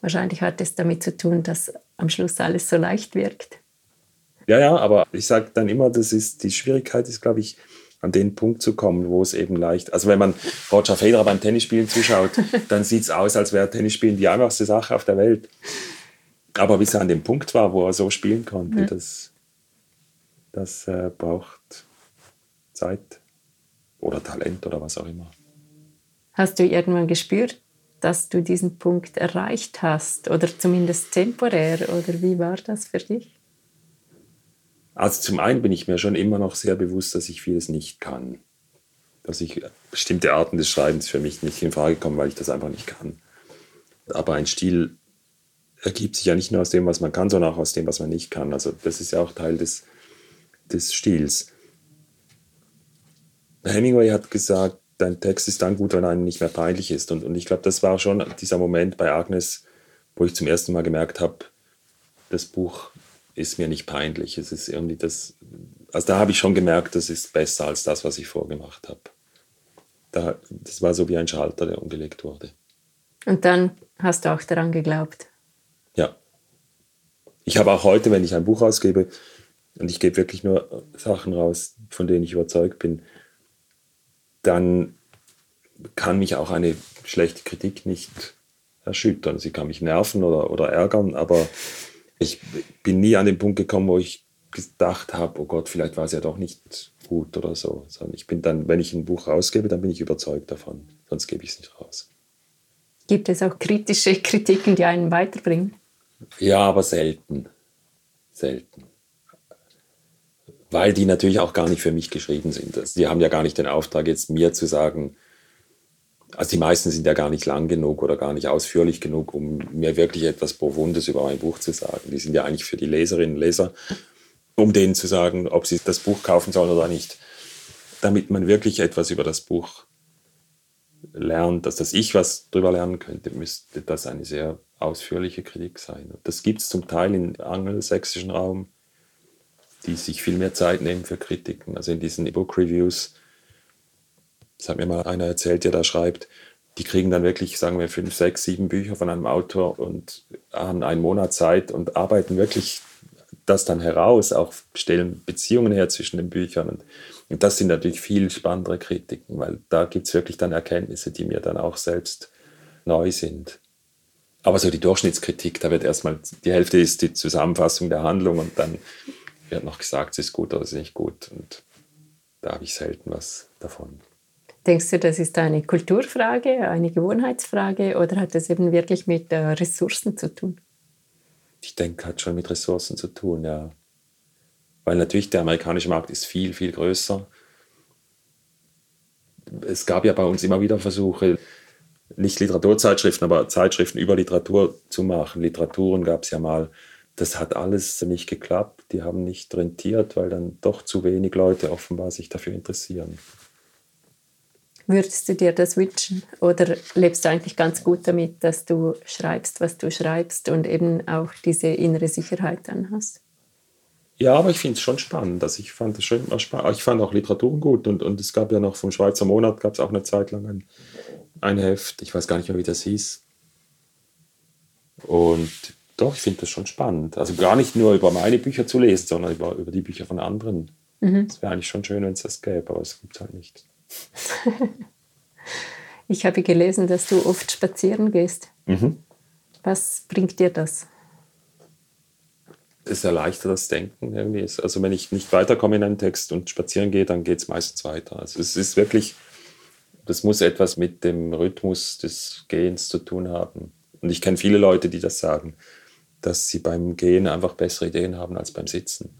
Wahrscheinlich hat es damit zu tun, dass am Schluss alles so leicht wirkt. Ja, ja, aber ich sage dann immer, das ist, die Schwierigkeit ist, glaube ich, an den Punkt zu kommen, wo es eben leicht. Also wenn man Roger Federer beim Tennisspielen zuschaut, [LAUGHS] dann sieht es aus, als wäre Tennisspielen die einfachste Sache auf der Welt. Aber bis er an dem Punkt war, wo er so spielen konnte, ja. das, das äh, braucht Zeit oder Talent oder was auch immer. Hast du irgendwann gespürt, dass du diesen Punkt erreicht hast oder zumindest temporär oder wie war das für dich? Also zum einen bin ich mir schon immer noch sehr bewusst, dass ich vieles nicht kann. Dass ich bestimmte Arten des Schreibens für mich nicht in Frage kommen, weil ich das einfach nicht kann. Aber ein Stil ergibt sich ja nicht nur aus dem, was man kann, sondern auch aus dem, was man nicht kann. Also das ist ja auch Teil des, des Stils. Hemingway hat gesagt, dein Text ist dann gut, wenn einem nicht mehr peinlich ist. Und, und ich glaube, das war schon dieser Moment bei Agnes, wo ich zum ersten Mal gemerkt habe, das Buch ist mir nicht peinlich. Es ist irgendwie das, also da habe ich schon gemerkt, das ist besser als das, was ich vorgemacht habe. Da, das war so wie ein Schalter, der umgelegt wurde. Und dann hast du auch daran geglaubt. Ja. Ich habe auch heute, wenn ich ein Buch ausgebe, und ich gebe wirklich nur Sachen raus, von denen ich überzeugt bin, dann kann mich auch eine schlechte Kritik nicht erschüttern. Sie kann mich nerven oder, oder ärgern, aber ich bin nie an den Punkt gekommen, wo ich gedacht habe, oh Gott, vielleicht war es ja doch nicht gut oder so. Sondern ich bin dann, wenn ich ein Buch rausgebe, dann bin ich überzeugt davon. Sonst gebe ich es nicht raus. Gibt es auch kritische Kritiken, die einen weiterbringen? Ja, aber selten. Selten. Weil die natürlich auch gar nicht für mich geschrieben sind. Also die haben ja gar nicht den Auftrag, jetzt mir zu sagen, also die meisten sind ja gar nicht lang genug oder gar nicht ausführlich genug, um mir wirklich etwas Profundes über mein Buch zu sagen. Die sind ja eigentlich für die Leserinnen und Leser, um denen zu sagen, ob sie das Buch kaufen sollen oder nicht. Damit man wirklich etwas über das Buch lernt, dass das ich was drüber lernen könnte, müsste das eine sehr ausführliche Kritik sein. Das gibt es zum Teil im angelsächsischen Raum, die sich viel mehr Zeit nehmen für Kritiken. Also in diesen Book Reviews, das hat mir mal einer erzählt, der da schreibt, die kriegen dann wirklich, sagen wir, fünf, sechs, sieben Bücher von einem Autor und haben einen Monat Zeit und arbeiten wirklich das dann heraus, auch stellen Beziehungen her zwischen den Büchern. Und, und das sind natürlich viel spannendere Kritiken, weil da gibt es wirklich dann Erkenntnisse, die mir dann auch selbst neu sind. Aber so die Durchschnittskritik, da wird erstmal, die Hälfte ist die Zusammenfassung der Handlung und dann wird noch gesagt, es ist gut oder es ist nicht gut. Und da habe ich selten was davon. Denkst du, das ist eine Kulturfrage, eine Gewohnheitsfrage oder hat das eben wirklich mit äh, Ressourcen zu tun? Ich denke, hat schon mit Ressourcen zu tun, ja. Weil natürlich der amerikanische Markt ist viel, viel größer. Es gab ja bei uns immer wieder Versuche, nicht Literaturzeitschriften, aber Zeitschriften über Literatur zu machen. Literaturen gab es ja mal. Das hat alles nicht geklappt. Die haben nicht rentiert, weil dann doch zu wenig Leute offenbar sich dafür interessieren. Würdest du dir das wünschen? Oder lebst du eigentlich ganz gut damit, dass du schreibst, was du schreibst und eben auch diese innere Sicherheit dann hast? Ja, aber ich finde es schon spannend. Also ich fand es schon spannend. Ich fand auch Literaturen gut und, und es gab ja noch vom Schweizer Monat gab es auch eine Zeit lang ein, ein Heft. Ich weiß gar nicht mehr, wie das hieß. Und doch, ich finde das schon spannend. Also gar nicht nur über meine Bücher zu lesen, sondern über, über die Bücher von anderen. Es mhm. wäre eigentlich schon schön, wenn es das gäbe, aber es gibt es halt nicht. [LAUGHS] ich habe gelesen, dass du oft spazieren gehst. Mhm. Was bringt dir das? Es erleichtert das Denken irgendwie. Also wenn ich nicht weiterkomme in einen Text und spazieren gehe, dann geht es meistens weiter. Also es ist wirklich, das muss etwas mit dem Rhythmus des Gehens zu tun haben. Und ich kenne viele Leute, die das sagen, dass sie beim Gehen einfach bessere Ideen haben als beim Sitzen.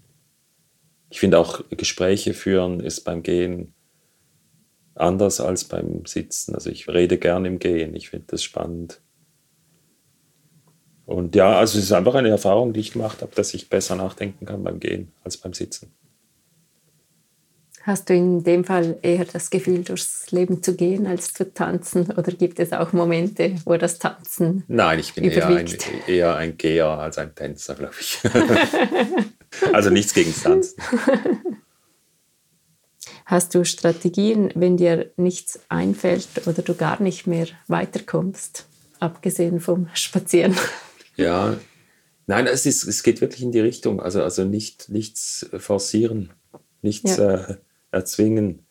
Ich finde auch Gespräche führen ist beim Gehen anders als beim Sitzen. Also ich rede gern im Gehen, ich finde das spannend. Und ja, also es ist einfach eine Erfahrung, die ich gemacht habe, dass ich besser nachdenken kann beim Gehen als beim Sitzen. Hast du in dem Fall eher das Gefühl, durchs Leben zu gehen, als zu tanzen? Oder gibt es auch Momente, wo das Tanzen. Nein, ich bin eher ein, eher ein, Geher als ein Tänzer, glaube ich. [LAUGHS] also nichts gegen Tanzen. [LAUGHS] Hast du Strategien, wenn dir nichts einfällt oder du gar nicht mehr weiterkommst, abgesehen vom Spazieren? [LAUGHS] Ja, nein, es, ist, es geht wirklich in die Richtung. Also, also nicht, nichts forcieren, nichts ja. äh, erzwingen.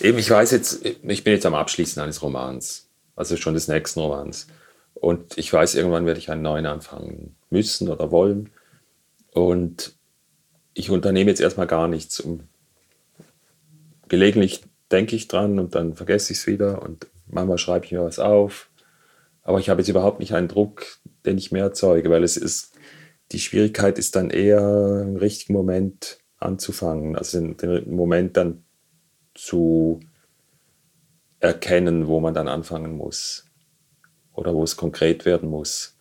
Eben, ich weiß jetzt, ich bin jetzt am Abschließen eines Romans, also schon des nächsten Romans. Und ich weiß, irgendwann werde ich einen neuen anfangen müssen oder wollen. Und ich unternehme jetzt erstmal gar nichts, um gelegentlich denke ich dran und dann vergesse ich es wieder und manchmal schreibe ich mir was auf. Aber ich habe jetzt überhaupt nicht einen Druck, den ich mehr erzeuge, weil es ist, die Schwierigkeit ist dann eher im richtigen Moment anzufangen, also den Moment dann zu erkennen, wo man dann anfangen muss oder wo es konkret werden muss.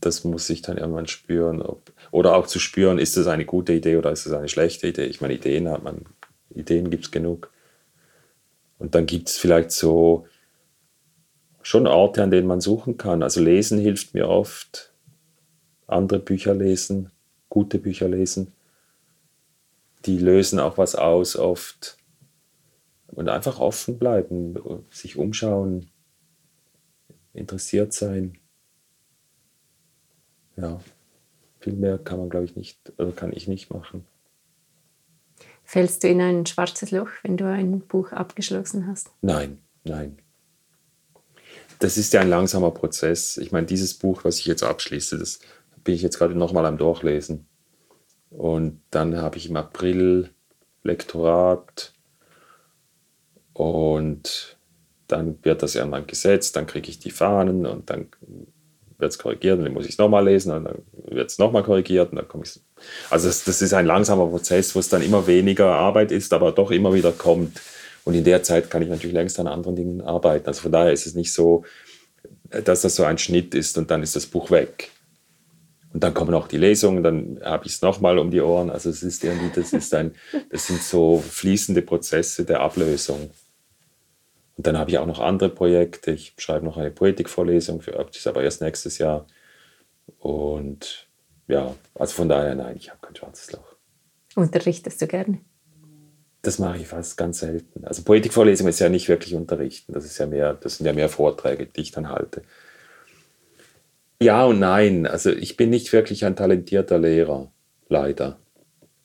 Das muss ich dann irgendwann spüren. Ob, oder auch zu spüren, ist es eine gute Idee oder ist es eine schlechte Idee. Ich meine, Ideen hat man Ideen gibt es genug. Und dann gibt es vielleicht so schon Orte, an denen man suchen kann. Also lesen hilft mir oft, andere Bücher lesen, gute Bücher lesen. Die lösen auch was aus oft. Und einfach offen bleiben, sich umschauen, interessiert sein. Ja, viel mehr kann man, glaube ich, nicht, oder kann ich nicht machen. Fällst du in ein schwarzes Loch, wenn du ein Buch abgeschlossen hast? Nein, nein. Das ist ja ein langsamer Prozess. Ich meine, dieses Buch, was ich jetzt abschließe, das bin ich jetzt gerade nochmal am Durchlesen. Und dann habe ich im April Lektorat und dann wird das irgendwann gesetzt, dann kriege ich die Fahnen und dann wird es korrigiert und dann muss ich es nochmal lesen und dann wird es nochmal korrigiert und dann komme ich. Also das, das, ist ein langsamer Prozess, wo es dann immer weniger Arbeit ist, aber doch immer wieder kommt. Und in der Zeit kann ich natürlich längst an anderen Dingen arbeiten. Also von daher ist es nicht so, dass das so ein Schnitt ist und dann ist das Buch weg. Und dann kommen auch die Lesungen, dann habe ich es nochmal um die Ohren. Also es ist irgendwie, das ist ein, das sind so fließende Prozesse der Ablösung. Und dann habe ich auch noch andere Projekte. Ich schreibe noch eine Poetikvorlesung, für, das ist aber erst nächstes Jahr. Und ja, also von daher, nein, ich habe kein schwarzes Loch. Unterrichtest du gerne? Das mache ich fast ganz selten. Also Poetikvorlesung ist ja nicht wirklich unterrichten. Das ist ja mehr, das sind ja mehr Vorträge, die ich dann halte. Ja und nein. Also ich bin nicht wirklich ein talentierter Lehrer, leider.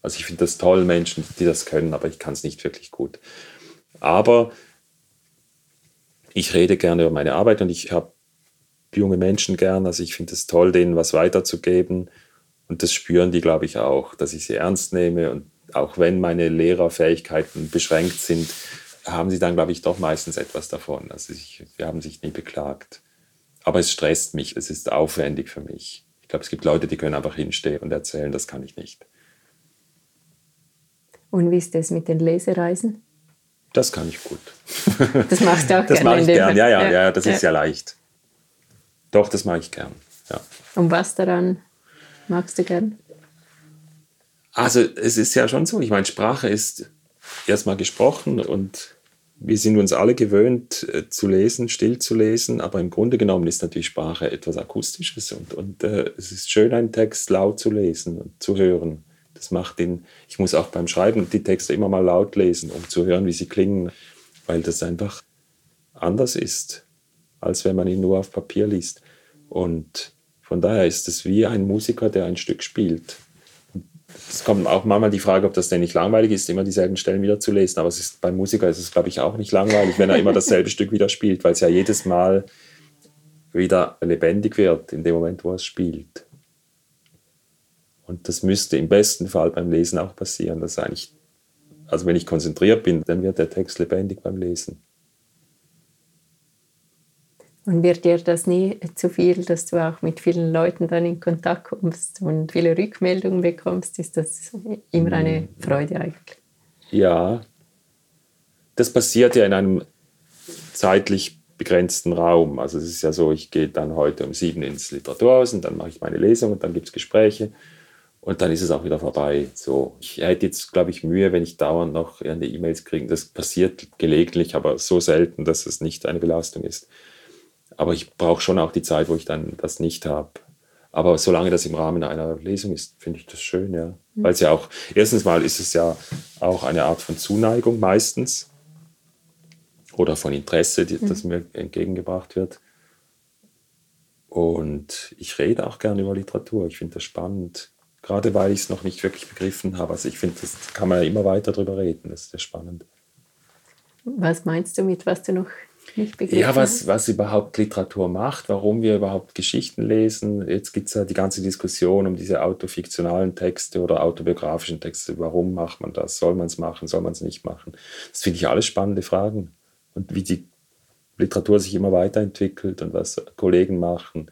Also ich finde das toll, Menschen, die das können, aber ich kann es nicht wirklich gut. Aber ich rede gerne über meine Arbeit und ich habe junge Menschen gern. Also ich finde es toll, denen was weiterzugeben. Und das spüren die, glaube ich, auch, dass ich sie ernst nehme. Und auch wenn meine Lehrerfähigkeiten beschränkt sind, haben sie dann, glaube ich, doch meistens etwas davon. Also ich, sie haben sich nie beklagt. Aber es stresst mich, es ist aufwendig für mich. Ich glaube, es gibt Leute, die können einfach hinstehen und erzählen, das kann ich nicht. Und wie ist das mit den Lesereisen? Das kann ich gut. [LAUGHS] Das machst du auch das gerne. Das mache ich gern, ja, ja, ja, das ja. ist ja leicht. Doch, das mache ich gern. Ja. Und was daran magst du gern? Also es ist ja schon so, ich meine, Sprache ist erstmal gesprochen und wir sind uns alle gewöhnt äh, zu lesen, still zu lesen, aber im Grunde genommen ist natürlich Sprache etwas Akustisches und, und äh, es ist schön, einen Text laut zu lesen und zu hören. Das macht den, ich muss auch beim Schreiben die Texte immer mal laut lesen, um zu hören, wie sie klingen, weil das einfach anders ist, als wenn man ihn nur auf Papier liest. Und von daher ist es wie ein Musiker, der ein Stück spielt. Es kommt auch manchmal die Frage, ob das denn nicht langweilig ist, immer dieselben Stellen wieder zu lesen. Aber es ist, beim Musiker ist es, glaube ich, auch nicht langweilig, wenn er immer dasselbe [LAUGHS] Stück wieder spielt, weil es ja jedes Mal wieder lebendig wird in dem Moment, wo er es spielt. Und das müsste im besten Fall beim Lesen auch passieren. Dass eigentlich, also wenn ich konzentriert bin, dann wird der Text lebendig beim Lesen. Und wird dir das nie zu viel, dass du auch mit vielen Leuten dann in Kontakt kommst und viele Rückmeldungen bekommst? Ist das immer eine hm. Freude eigentlich? Ja, das passiert ja in einem zeitlich begrenzten Raum. Also es ist ja so, ich gehe dann heute um sieben ins Literaturhaus und dann mache ich meine Lesung und dann gibt es Gespräche und dann ist es auch wieder vorbei. So, ich hätte jetzt, glaube ich, Mühe, wenn ich dauernd noch eine E-Mails kriege. Das passiert gelegentlich, aber so selten, dass es nicht eine Belastung ist. Aber ich brauche schon auch die Zeit, wo ich dann das nicht habe. Aber solange das im Rahmen einer Lesung ist, finde ich das schön, ja. Mhm. Weil es ja auch, erstens mal ist es ja auch eine Art von Zuneigung meistens oder von Interesse, die, mhm. das mir entgegengebracht wird. Und ich rede auch gerne über Literatur. Ich finde das spannend gerade weil ich es noch nicht wirklich begriffen habe. Also ich finde, das kann man ja immer weiter darüber reden, das ist sehr spannend. Was meinst du mit, was du noch nicht begriffen Ja, was, was überhaupt Literatur macht, warum wir überhaupt Geschichten lesen. Jetzt gibt es ja die ganze Diskussion um diese autofiktionalen Texte oder autobiografischen Texte. Warum macht man das? Soll man es machen? Soll man es nicht machen? Das finde ich alles spannende Fragen. Und wie die Literatur sich immer weiterentwickelt und was Kollegen machen.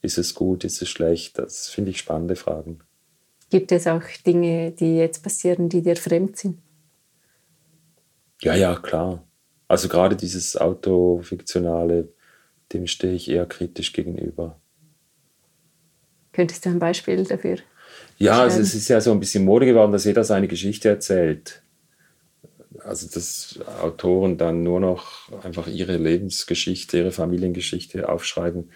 Ist es gut? Ist es schlecht? Das finde ich spannende Fragen. Gibt es auch Dinge, die jetzt passieren, die dir fremd sind? Ja, ja, klar. Also gerade dieses Autofiktionale, dem stehe ich eher kritisch gegenüber. Könntest du ein Beispiel dafür? Ja, also es ist ja so ein bisschen Mode geworden, dass jeder seine Geschichte erzählt. Also dass Autoren dann nur noch einfach ihre Lebensgeschichte, ihre Familiengeschichte aufschreiben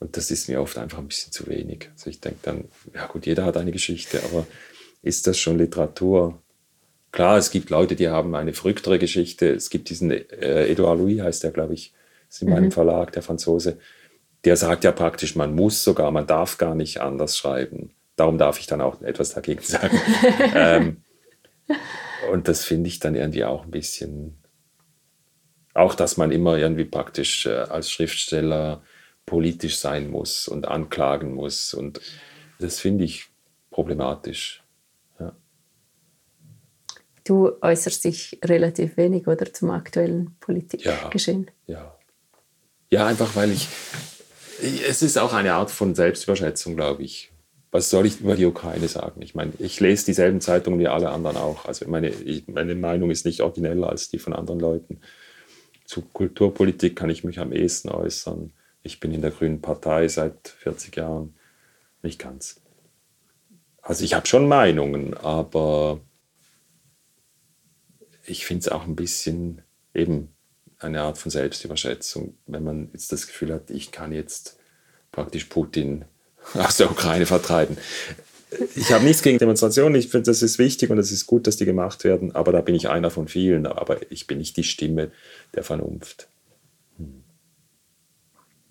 und das ist mir oft einfach ein bisschen zu wenig. Also ich denke dann, ja gut, jeder hat eine Geschichte, aber ist das schon Literatur? Klar, es gibt Leute, die haben eine verrücktere Geschichte. Es gibt diesen äh, Edouard Louis, heißt der, glaube ich, ist in meinem mhm. Verlag, der Franzose. Der sagt ja praktisch, man muss sogar, man darf gar nicht anders schreiben. Darum darf ich dann auch etwas dagegen sagen. [LAUGHS] ähm, und das finde ich dann irgendwie auch ein bisschen, auch dass man immer irgendwie praktisch äh, als Schriftsteller politisch sein muss und anklagen muss. Und das finde ich problematisch. Ja. Du äußerst dich relativ wenig oder zum aktuellen Politikgeschehen. Ja, ja. ja, einfach weil ich. Es ist auch eine Art von Selbstüberschätzung, glaube ich. Was soll ich über die Ukraine sagen? Ich meine, ich lese dieselben Zeitungen wie alle anderen auch. Also meine, meine Meinung ist nicht origineller als die von anderen Leuten. Zu Kulturpolitik kann ich mich am ehesten äußern. Ich bin in der Grünen Partei seit 40 Jahren. Nicht ganz. Also ich habe schon Meinungen, aber ich finde es auch ein bisschen eben eine Art von Selbstüberschätzung, wenn man jetzt das Gefühl hat, ich kann jetzt praktisch Putin aus der Ukraine vertreiben. Ich habe nichts gegen Demonstrationen, ich finde, das ist wichtig und es ist gut, dass die gemacht werden, aber da bin ich einer von vielen, aber ich bin nicht die Stimme der Vernunft.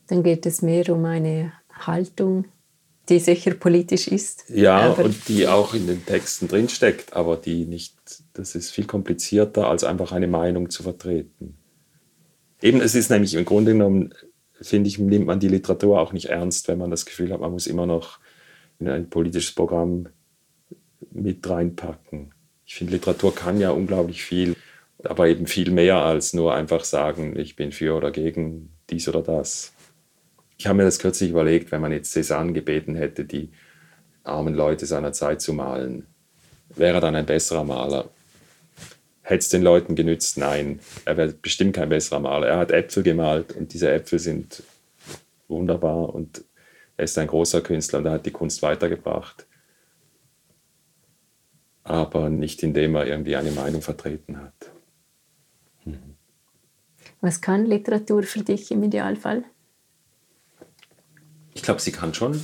Dann geht es mehr um eine Haltung, die sicher politisch ist. Ja, und die auch in den Texten drinsteckt, aber die nicht, das ist viel komplizierter, als einfach eine Meinung zu vertreten. Eben, es ist nämlich im Grunde genommen, finde ich, nimmt man die Literatur auch nicht ernst, wenn man das Gefühl hat, man muss immer noch in ein politisches Programm mit reinpacken. Ich finde, Literatur kann ja unglaublich viel, aber eben viel mehr als nur einfach sagen, ich bin für oder gegen dies oder das. Ich habe mir das kürzlich überlegt, wenn man jetzt Cézanne gebeten hätte, die armen Leute seiner Zeit zu malen, wäre er dann ein besserer Maler? Hätte es den Leuten genützt? Nein, er wäre bestimmt kein besserer Maler. Er hat Äpfel gemalt und diese Äpfel sind wunderbar und er ist ein großer Künstler und er hat die Kunst weitergebracht. Aber nicht indem er irgendwie eine Meinung vertreten hat. Was kann Literatur für dich im Idealfall? Ich glaube, sie kann schon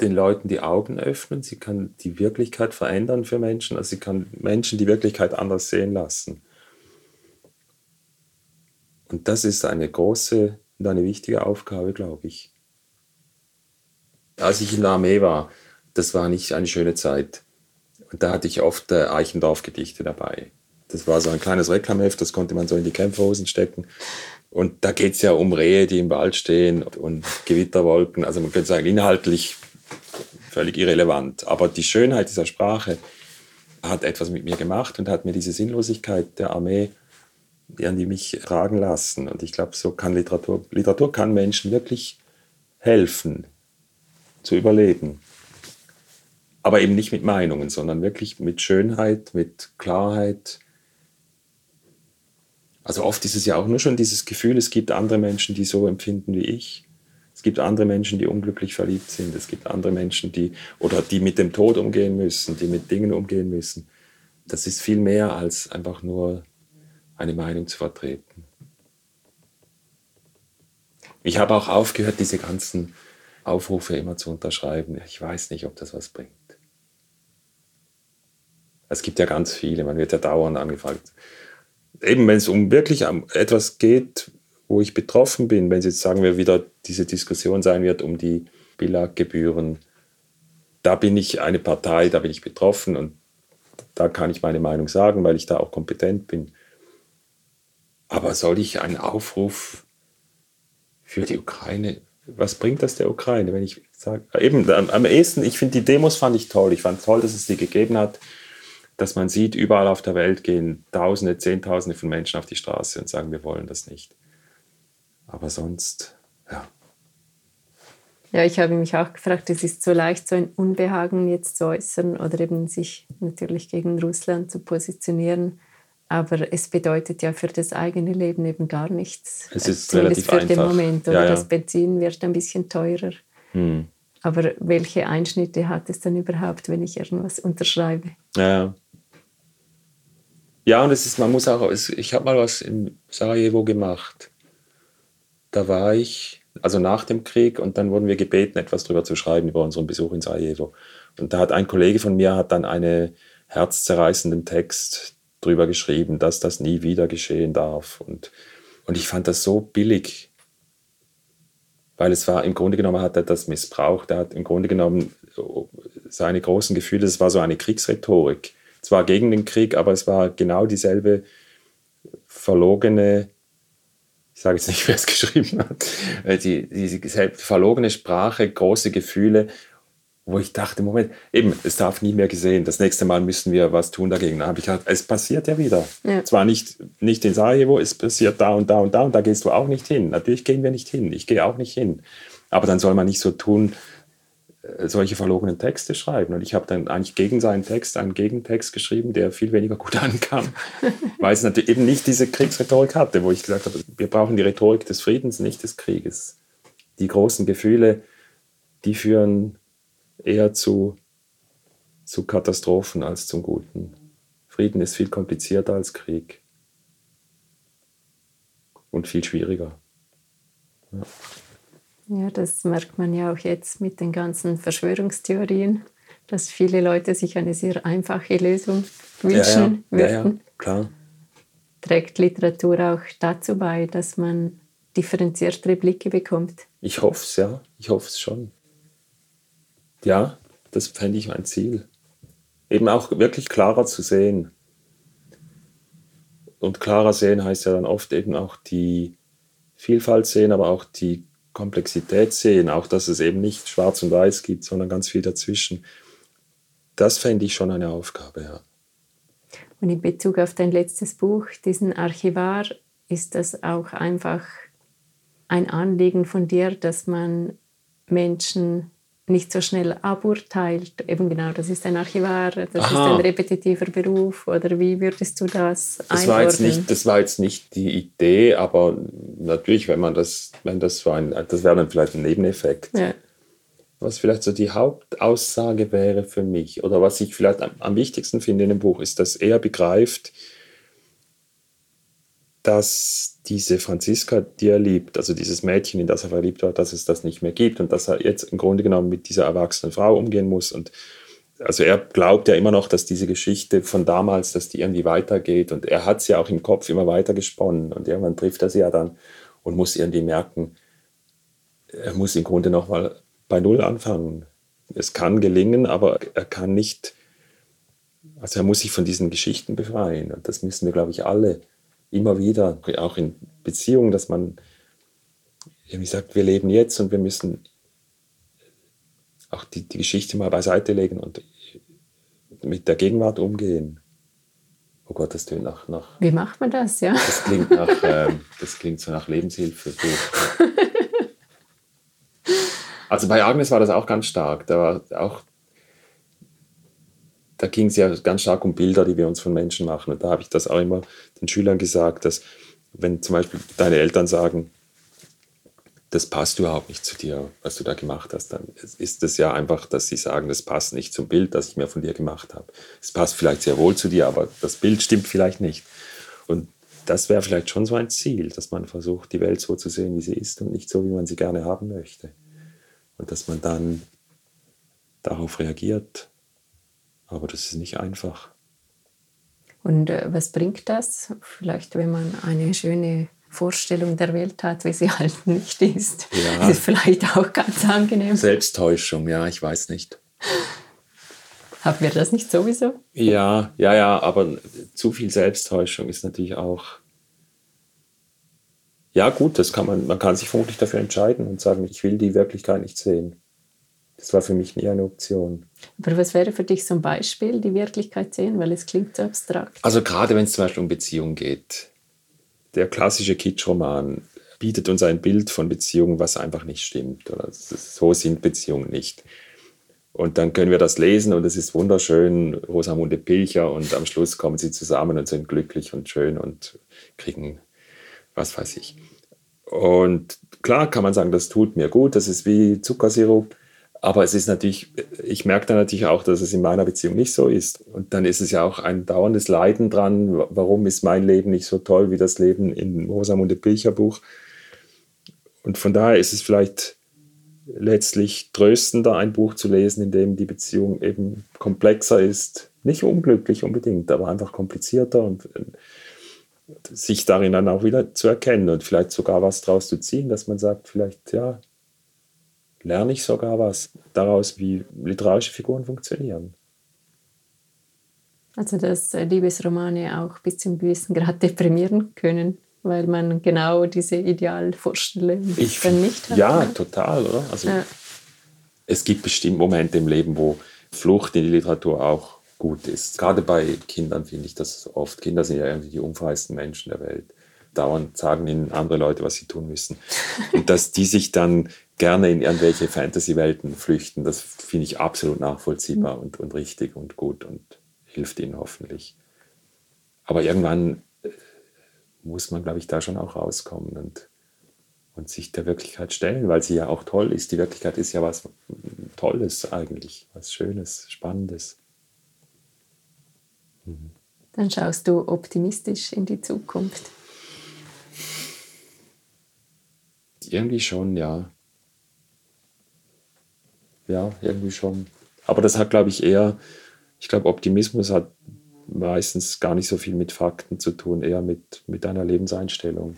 den Leuten die Augen öffnen, sie kann die Wirklichkeit verändern für Menschen, also sie kann Menschen die Wirklichkeit anders sehen lassen. Und das ist eine große und eine wichtige Aufgabe, glaube ich. Als ich in der Armee war, das war nicht eine schöne Zeit. Und da hatte ich oft äh, Eichendorff-Gedichte dabei. Das war so ein kleines Reklamheft, das konnte man so in die Kämpferhosen stecken. Und da geht es ja um Rehe, die im Wald stehen und Gewitterwolken. Also man könnte sagen, inhaltlich völlig irrelevant. Aber die Schönheit dieser Sprache hat etwas mit mir gemacht und hat mir diese Sinnlosigkeit der Armee irgendwie mich tragen lassen. Und ich glaube, so kann Literatur, Literatur kann Menschen wirklich helfen, zu überleben. Aber eben nicht mit Meinungen, sondern wirklich mit Schönheit, mit Klarheit, also oft ist es ja auch nur schon dieses Gefühl, es gibt andere Menschen, die so empfinden wie ich. Es gibt andere Menschen, die unglücklich verliebt sind. Es gibt andere Menschen, die oder die mit dem Tod umgehen müssen, die mit Dingen umgehen müssen. Das ist viel mehr als einfach nur eine Meinung zu vertreten. Ich habe auch aufgehört, diese ganzen Aufrufe immer zu unterschreiben. Ich weiß nicht, ob das was bringt. Es gibt ja ganz viele, man wird ja dauernd angefragt eben wenn es um wirklich etwas geht, wo ich betroffen bin, wenn es jetzt sagen wir wieder diese Diskussion sein wird um die Bilaggebühren, da bin ich eine Partei, da bin ich betroffen und da kann ich meine Meinung sagen, weil ich da auch kompetent bin. Aber soll ich einen Aufruf für die Ukraine, was bringt das der Ukraine, wenn ich sage, eben am ehesten, ich finde die Demos fand ich toll, ich fand toll, dass es die gegeben hat, dass man sieht, überall auf der Welt gehen Tausende, Zehntausende von Menschen auf die Straße und sagen, wir wollen das nicht. Aber sonst, ja. Ja, ich habe mich auch gefragt, es ist so leicht, so ein Unbehagen jetzt zu äußern oder eben sich natürlich gegen Russland zu positionieren. Aber es bedeutet ja für das eigene Leben eben gar nichts. Es ist relativ für einfach. den Moment. Oder ja, ja. das Benzin wird ein bisschen teurer. Hm. Aber welche Einschnitte hat es dann überhaupt, wenn ich irgendwas unterschreibe? Ja, ja, und es ist, man muss auch, ich habe mal was in Sarajevo gemacht. Da war ich, also nach dem Krieg, und dann wurden wir gebeten, etwas darüber zu schreiben, über unseren Besuch in Sarajevo. Und da hat ein Kollege von mir hat dann einen herzzerreißenden Text darüber geschrieben, dass das nie wieder geschehen darf. Und, und ich fand das so billig, weil es war, im Grunde genommen hat er das missbraucht. Er hat im Grunde genommen seine großen Gefühle, es war so eine Kriegsrhetorik zwar gegen den Krieg, aber es war genau dieselbe verlogene, ich sage jetzt nicht, [LAUGHS] wer es geschrieben hat, äh, die, diese verlogene Sprache, große Gefühle, wo ich dachte, Moment, eben, es darf nie mehr gesehen. Das nächste Mal müssen wir was tun dagegen. Da habe ich gedacht, es passiert ja wieder. Ja. Zwar nicht, nicht in Sarajevo, es passiert da und da und da und da gehst du auch nicht hin. Natürlich gehen wir nicht hin. Ich gehe auch nicht hin. Aber dann soll man nicht so tun, solche verlogenen Texte schreiben. Und ich habe dann eigentlich gegen seinen Text einen Gegentext geschrieben, der viel weniger gut [LAUGHS] ankam, weil es natürlich eben nicht diese Kriegsrhetorik hatte, wo ich gesagt habe, wir brauchen die Rhetorik des Friedens, nicht des Krieges. Die großen Gefühle, die führen eher zu, zu Katastrophen als zum Guten. Frieden ist viel komplizierter als Krieg. und viel schwieriger. Ja. Ja, das merkt man ja auch jetzt mit den ganzen Verschwörungstheorien, dass viele Leute sich eine sehr einfache Lösung wünschen ja, ja. würden. Ja, klar. Trägt Literatur auch dazu bei, dass man differenziertere Blicke bekommt? Ich hoffe es, ja. Ich hoffe es schon. Ja, das fände ich mein Ziel. Eben auch wirklich klarer zu sehen. Und klarer sehen heißt ja dann oft eben auch die Vielfalt sehen, aber auch die Komplexität sehen, auch dass es eben nicht schwarz und weiß gibt, sondern ganz viel dazwischen. Das fände ich schon eine Aufgabe, ja. Und in Bezug auf dein letztes Buch, diesen Archivar, ist das auch einfach ein Anliegen von dir, dass man Menschen nicht so schnell aburteilt. Eben genau, das ist ein Archivar, das Aha. ist ein repetitiver Beruf. Oder wie würdest du das, das einordnen? War jetzt nicht, das war jetzt nicht die Idee, aber natürlich, wenn man das, wenn das so ein, das wäre dann vielleicht ein Nebeneffekt. Ja. Was vielleicht so die Hauptaussage wäre für mich oder was ich vielleicht am, am wichtigsten finde in dem Buch, ist, dass er begreift, dass diese Franziska, die er liebt, also dieses Mädchen, in das er verliebt war, dass es das nicht mehr gibt und dass er jetzt im Grunde genommen mit dieser erwachsenen Frau umgehen muss. Und also er glaubt ja immer noch, dass diese Geschichte von damals, dass die irgendwie weitergeht. Und er hat sie ja auch im Kopf immer weiter gesponnen. Und irgendwann trifft er sie ja dann und muss irgendwie merken, er muss im Grunde nochmal bei Null anfangen. Es kann gelingen, aber er kann nicht, also er muss sich von diesen Geschichten befreien. Und das müssen wir, glaube ich, alle immer wieder, auch in Beziehungen, dass man irgendwie sagt, wir leben jetzt und wir müssen auch die, die Geschichte mal beiseite legen und mit der Gegenwart umgehen. Oh Gott, das klingt nach, nach. Wie macht man das, ja? Das klingt, nach, ähm, das klingt so nach Lebenshilfe. [LAUGHS] also bei Agnes war das auch ganz stark. Da war auch da ging es ja ganz stark um Bilder, die wir uns von Menschen machen. Und da habe ich das auch immer den Schülern gesagt, dass wenn zum Beispiel deine Eltern sagen, das passt überhaupt nicht zu dir, was du da gemacht hast, dann ist es ja einfach, dass sie sagen, das passt nicht zum Bild, das ich mir von dir gemacht habe. Es passt vielleicht sehr wohl zu dir, aber das Bild stimmt vielleicht nicht. Und das wäre vielleicht schon so ein Ziel, dass man versucht, die Welt so zu sehen, wie sie ist und nicht so, wie man sie gerne haben möchte. Und dass man dann darauf reagiert aber das ist nicht einfach. Und äh, was bringt das? Vielleicht, wenn man eine schöne Vorstellung der Welt hat, wie sie [LAUGHS] halt nicht ist. Ja. ist vielleicht auch ganz angenehm. Selbsttäuschung, ja, ich weiß nicht. Haben wir das nicht sowieso? Ja, ja, ja, aber zu viel Selbsttäuschung ist natürlich auch. Ja, gut, das kann man, man kann sich vermutlich dafür entscheiden und sagen, ich will die Wirklichkeit nicht sehen. Das war für mich nie eine Option. Aber was wäre für dich ein Beispiel, die Wirklichkeit sehen, weil es klingt so abstrakt? Also gerade wenn es zum Beispiel um Beziehungen geht. Der klassische Kitschroman bietet uns ein Bild von Beziehungen, was einfach nicht stimmt. Oder so sind Beziehungen nicht. Und dann können wir das lesen und es ist wunderschön, Rosamunde Pilcher und am Schluss kommen sie zusammen und sind glücklich und schön und kriegen, was weiß ich. Und klar kann man sagen, das tut mir gut, das ist wie Zuckersirup. Aber es ist natürlich, ich merke dann natürlich auch, dass es in meiner Beziehung nicht so ist. Und dann ist es ja auch ein dauerndes Leiden dran. Warum ist mein Leben nicht so toll wie das Leben in Rosamunde Pilcher? Und von daher ist es vielleicht letztlich tröstender, ein Buch zu lesen, in dem die Beziehung eben komplexer ist. Nicht unglücklich unbedingt, aber einfach komplizierter und äh, sich darin dann auch wieder zu erkennen und vielleicht sogar was draus zu ziehen, dass man sagt, vielleicht, ja, lerne ich sogar was daraus, wie literarische Figuren funktionieren. Also dass äh, Liebesromane auch bis zum gewissen Grad [LAUGHS] deprimieren können, weil man genau diese Idealvorstellung ich, dann nicht hat. Ja, total, oder? Also ja. es gibt bestimmt Momente im Leben, wo Flucht in die Literatur auch gut ist. Gerade bei Kindern finde ich das oft. Kinder sind ja irgendwie die unfreisten Menschen der Welt. Dauernd sagen ihnen andere Leute, was sie tun müssen. [LAUGHS] Und dass die sich dann gerne in irgendwelche Fantasy-Welten flüchten. Das finde ich absolut nachvollziehbar mhm. und, und richtig und gut und hilft ihnen hoffentlich. Aber irgendwann äh, muss man, glaube ich, da schon auch rauskommen und, und sich der Wirklichkeit stellen, weil sie ja auch toll ist. Die Wirklichkeit ist ja was Tolles eigentlich, was Schönes, Spannendes. Mhm. Dann schaust du optimistisch in die Zukunft. Irgendwie schon, ja. Ja, irgendwie schon. Aber das hat, glaube ich, eher, ich glaube, Optimismus hat meistens gar nicht so viel mit Fakten zu tun, eher mit, mit einer Lebenseinstellung.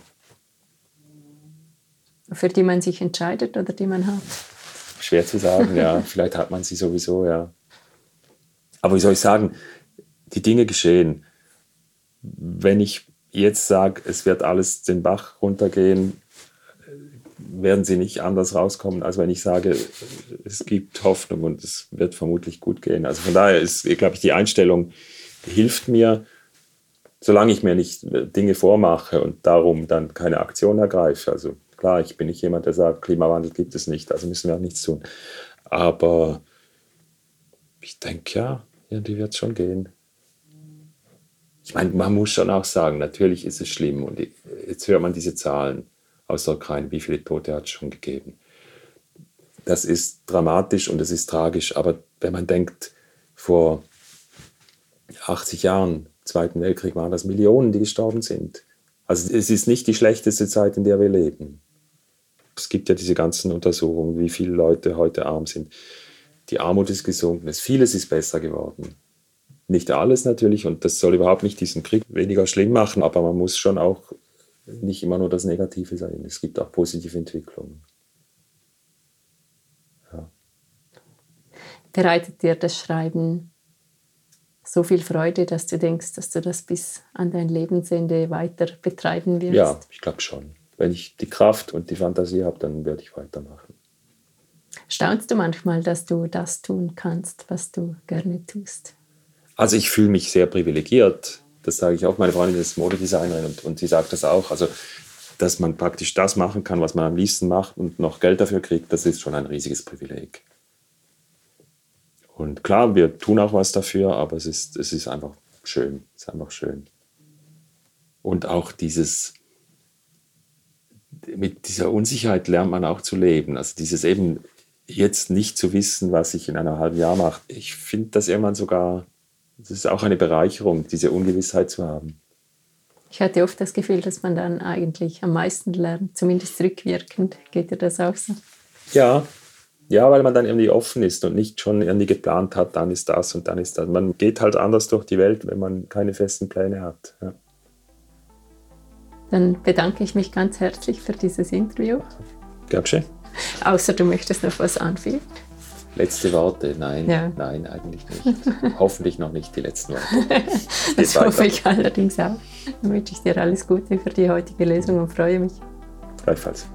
Für die man sich entscheidet oder die man hat? Schwer zu sagen, ja. [LAUGHS] Vielleicht hat man sie sowieso, ja. Aber wie soll ich sagen, die Dinge geschehen. Wenn ich jetzt sage, es wird alles den Bach runtergehen, werden sie nicht anders rauskommen, als wenn ich sage, es gibt Hoffnung und es wird vermutlich gut gehen. Also von daher ist, glaube ich, die Einstellung hilft mir, solange ich mir nicht Dinge vormache und darum dann keine Aktion ergreife. Also klar, ich bin nicht jemand, der sagt, Klimawandel gibt es nicht, also müssen wir auch nichts tun. Aber ich denke, ja, irgendwie wird es schon gehen. Ich meine, man muss schon auch sagen, natürlich ist es schlimm und jetzt hört man diese Zahlen aus der Ukraine, wie viele Tote hat es schon gegeben. Das ist dramatisch und es ist tragisch, aber wenn man denkt, vor 80 Jahren, Zweiten Weltkrieg, waren das Millionen, die gestorben sind. Also es ist nicht die schlechteste Zeit, in der wir leben. Es gibt ja diese ganzen Untersuchungen, wie viele Leute heute arm sind. Die Armut ist gesunken, vieles ist besser geworden. Nicht alles natürlich und das soll überhaupt nicht diesen Krieg weniger schlimm machen, aber man muss schon auch nicht immer nur das Negative sein. Es gibt auch positive Entwicklungen. Ja. Bereitet dir das Schreiben so viel Freude, dass du denkst, dass du das bis an dein Lebensende weiter betreiben wirst? Ja, ich glaube schon. Wenn ich die Kraft und die Fantasie habe, dann werde ich weitermachen. Staunst du manchmal, dass du das tun kannst, was du gerne tust? Also ich fühle mich sehr privilegiert das sage ich auch, meine Freundin ist Modedesignerin und, und sie sagt das auch. Also, dass man praktisch das machen kann, was man am liebsten macht und noch Geld dafür kriegt, das ist schon ein riesiges Privileg. Und klar, wir tun auch was dafür, aber es ist, es ist einfach schön. Es ist einfach schön. Und auch dieses, mit dieser Unsicherheit lernt man auch zu leben. Also dieses eben jetzt nicht zu wissen, was ich in einem halben Jahr mache. Ich finde das irgendwann sogar es ist auch eine Bereicherung, diese Ungewissheit zu haben. Ich hatte oft das Gefühl, dass man dann eigentlich am meisten lernt, zumindest rückwirkend. Geht dir das auch so? Ja, ja, weil man dann irgendwie offen ist und nicht schon irgendwie geplant hat, dann ist das und dann ist das. Man geht halt anders durch die Welt, wenn man keine festen Pläne hat. Ja. Dann bedanke ich mich ganz herzlich für dieses Interview. Gern schön. Außer du möchtest noch was anfügen. Letzte Worte? Nein, ja. nein, eigentlich nicht. [LAUGHS] Hoffentlich noch nicht die letzten Worte. [LAUGHS] das weiter. hoffe ich allerdings auch. Dann wünsche ich dir alles Gute für die heutige Lesung und freue mich. Gleichfalls.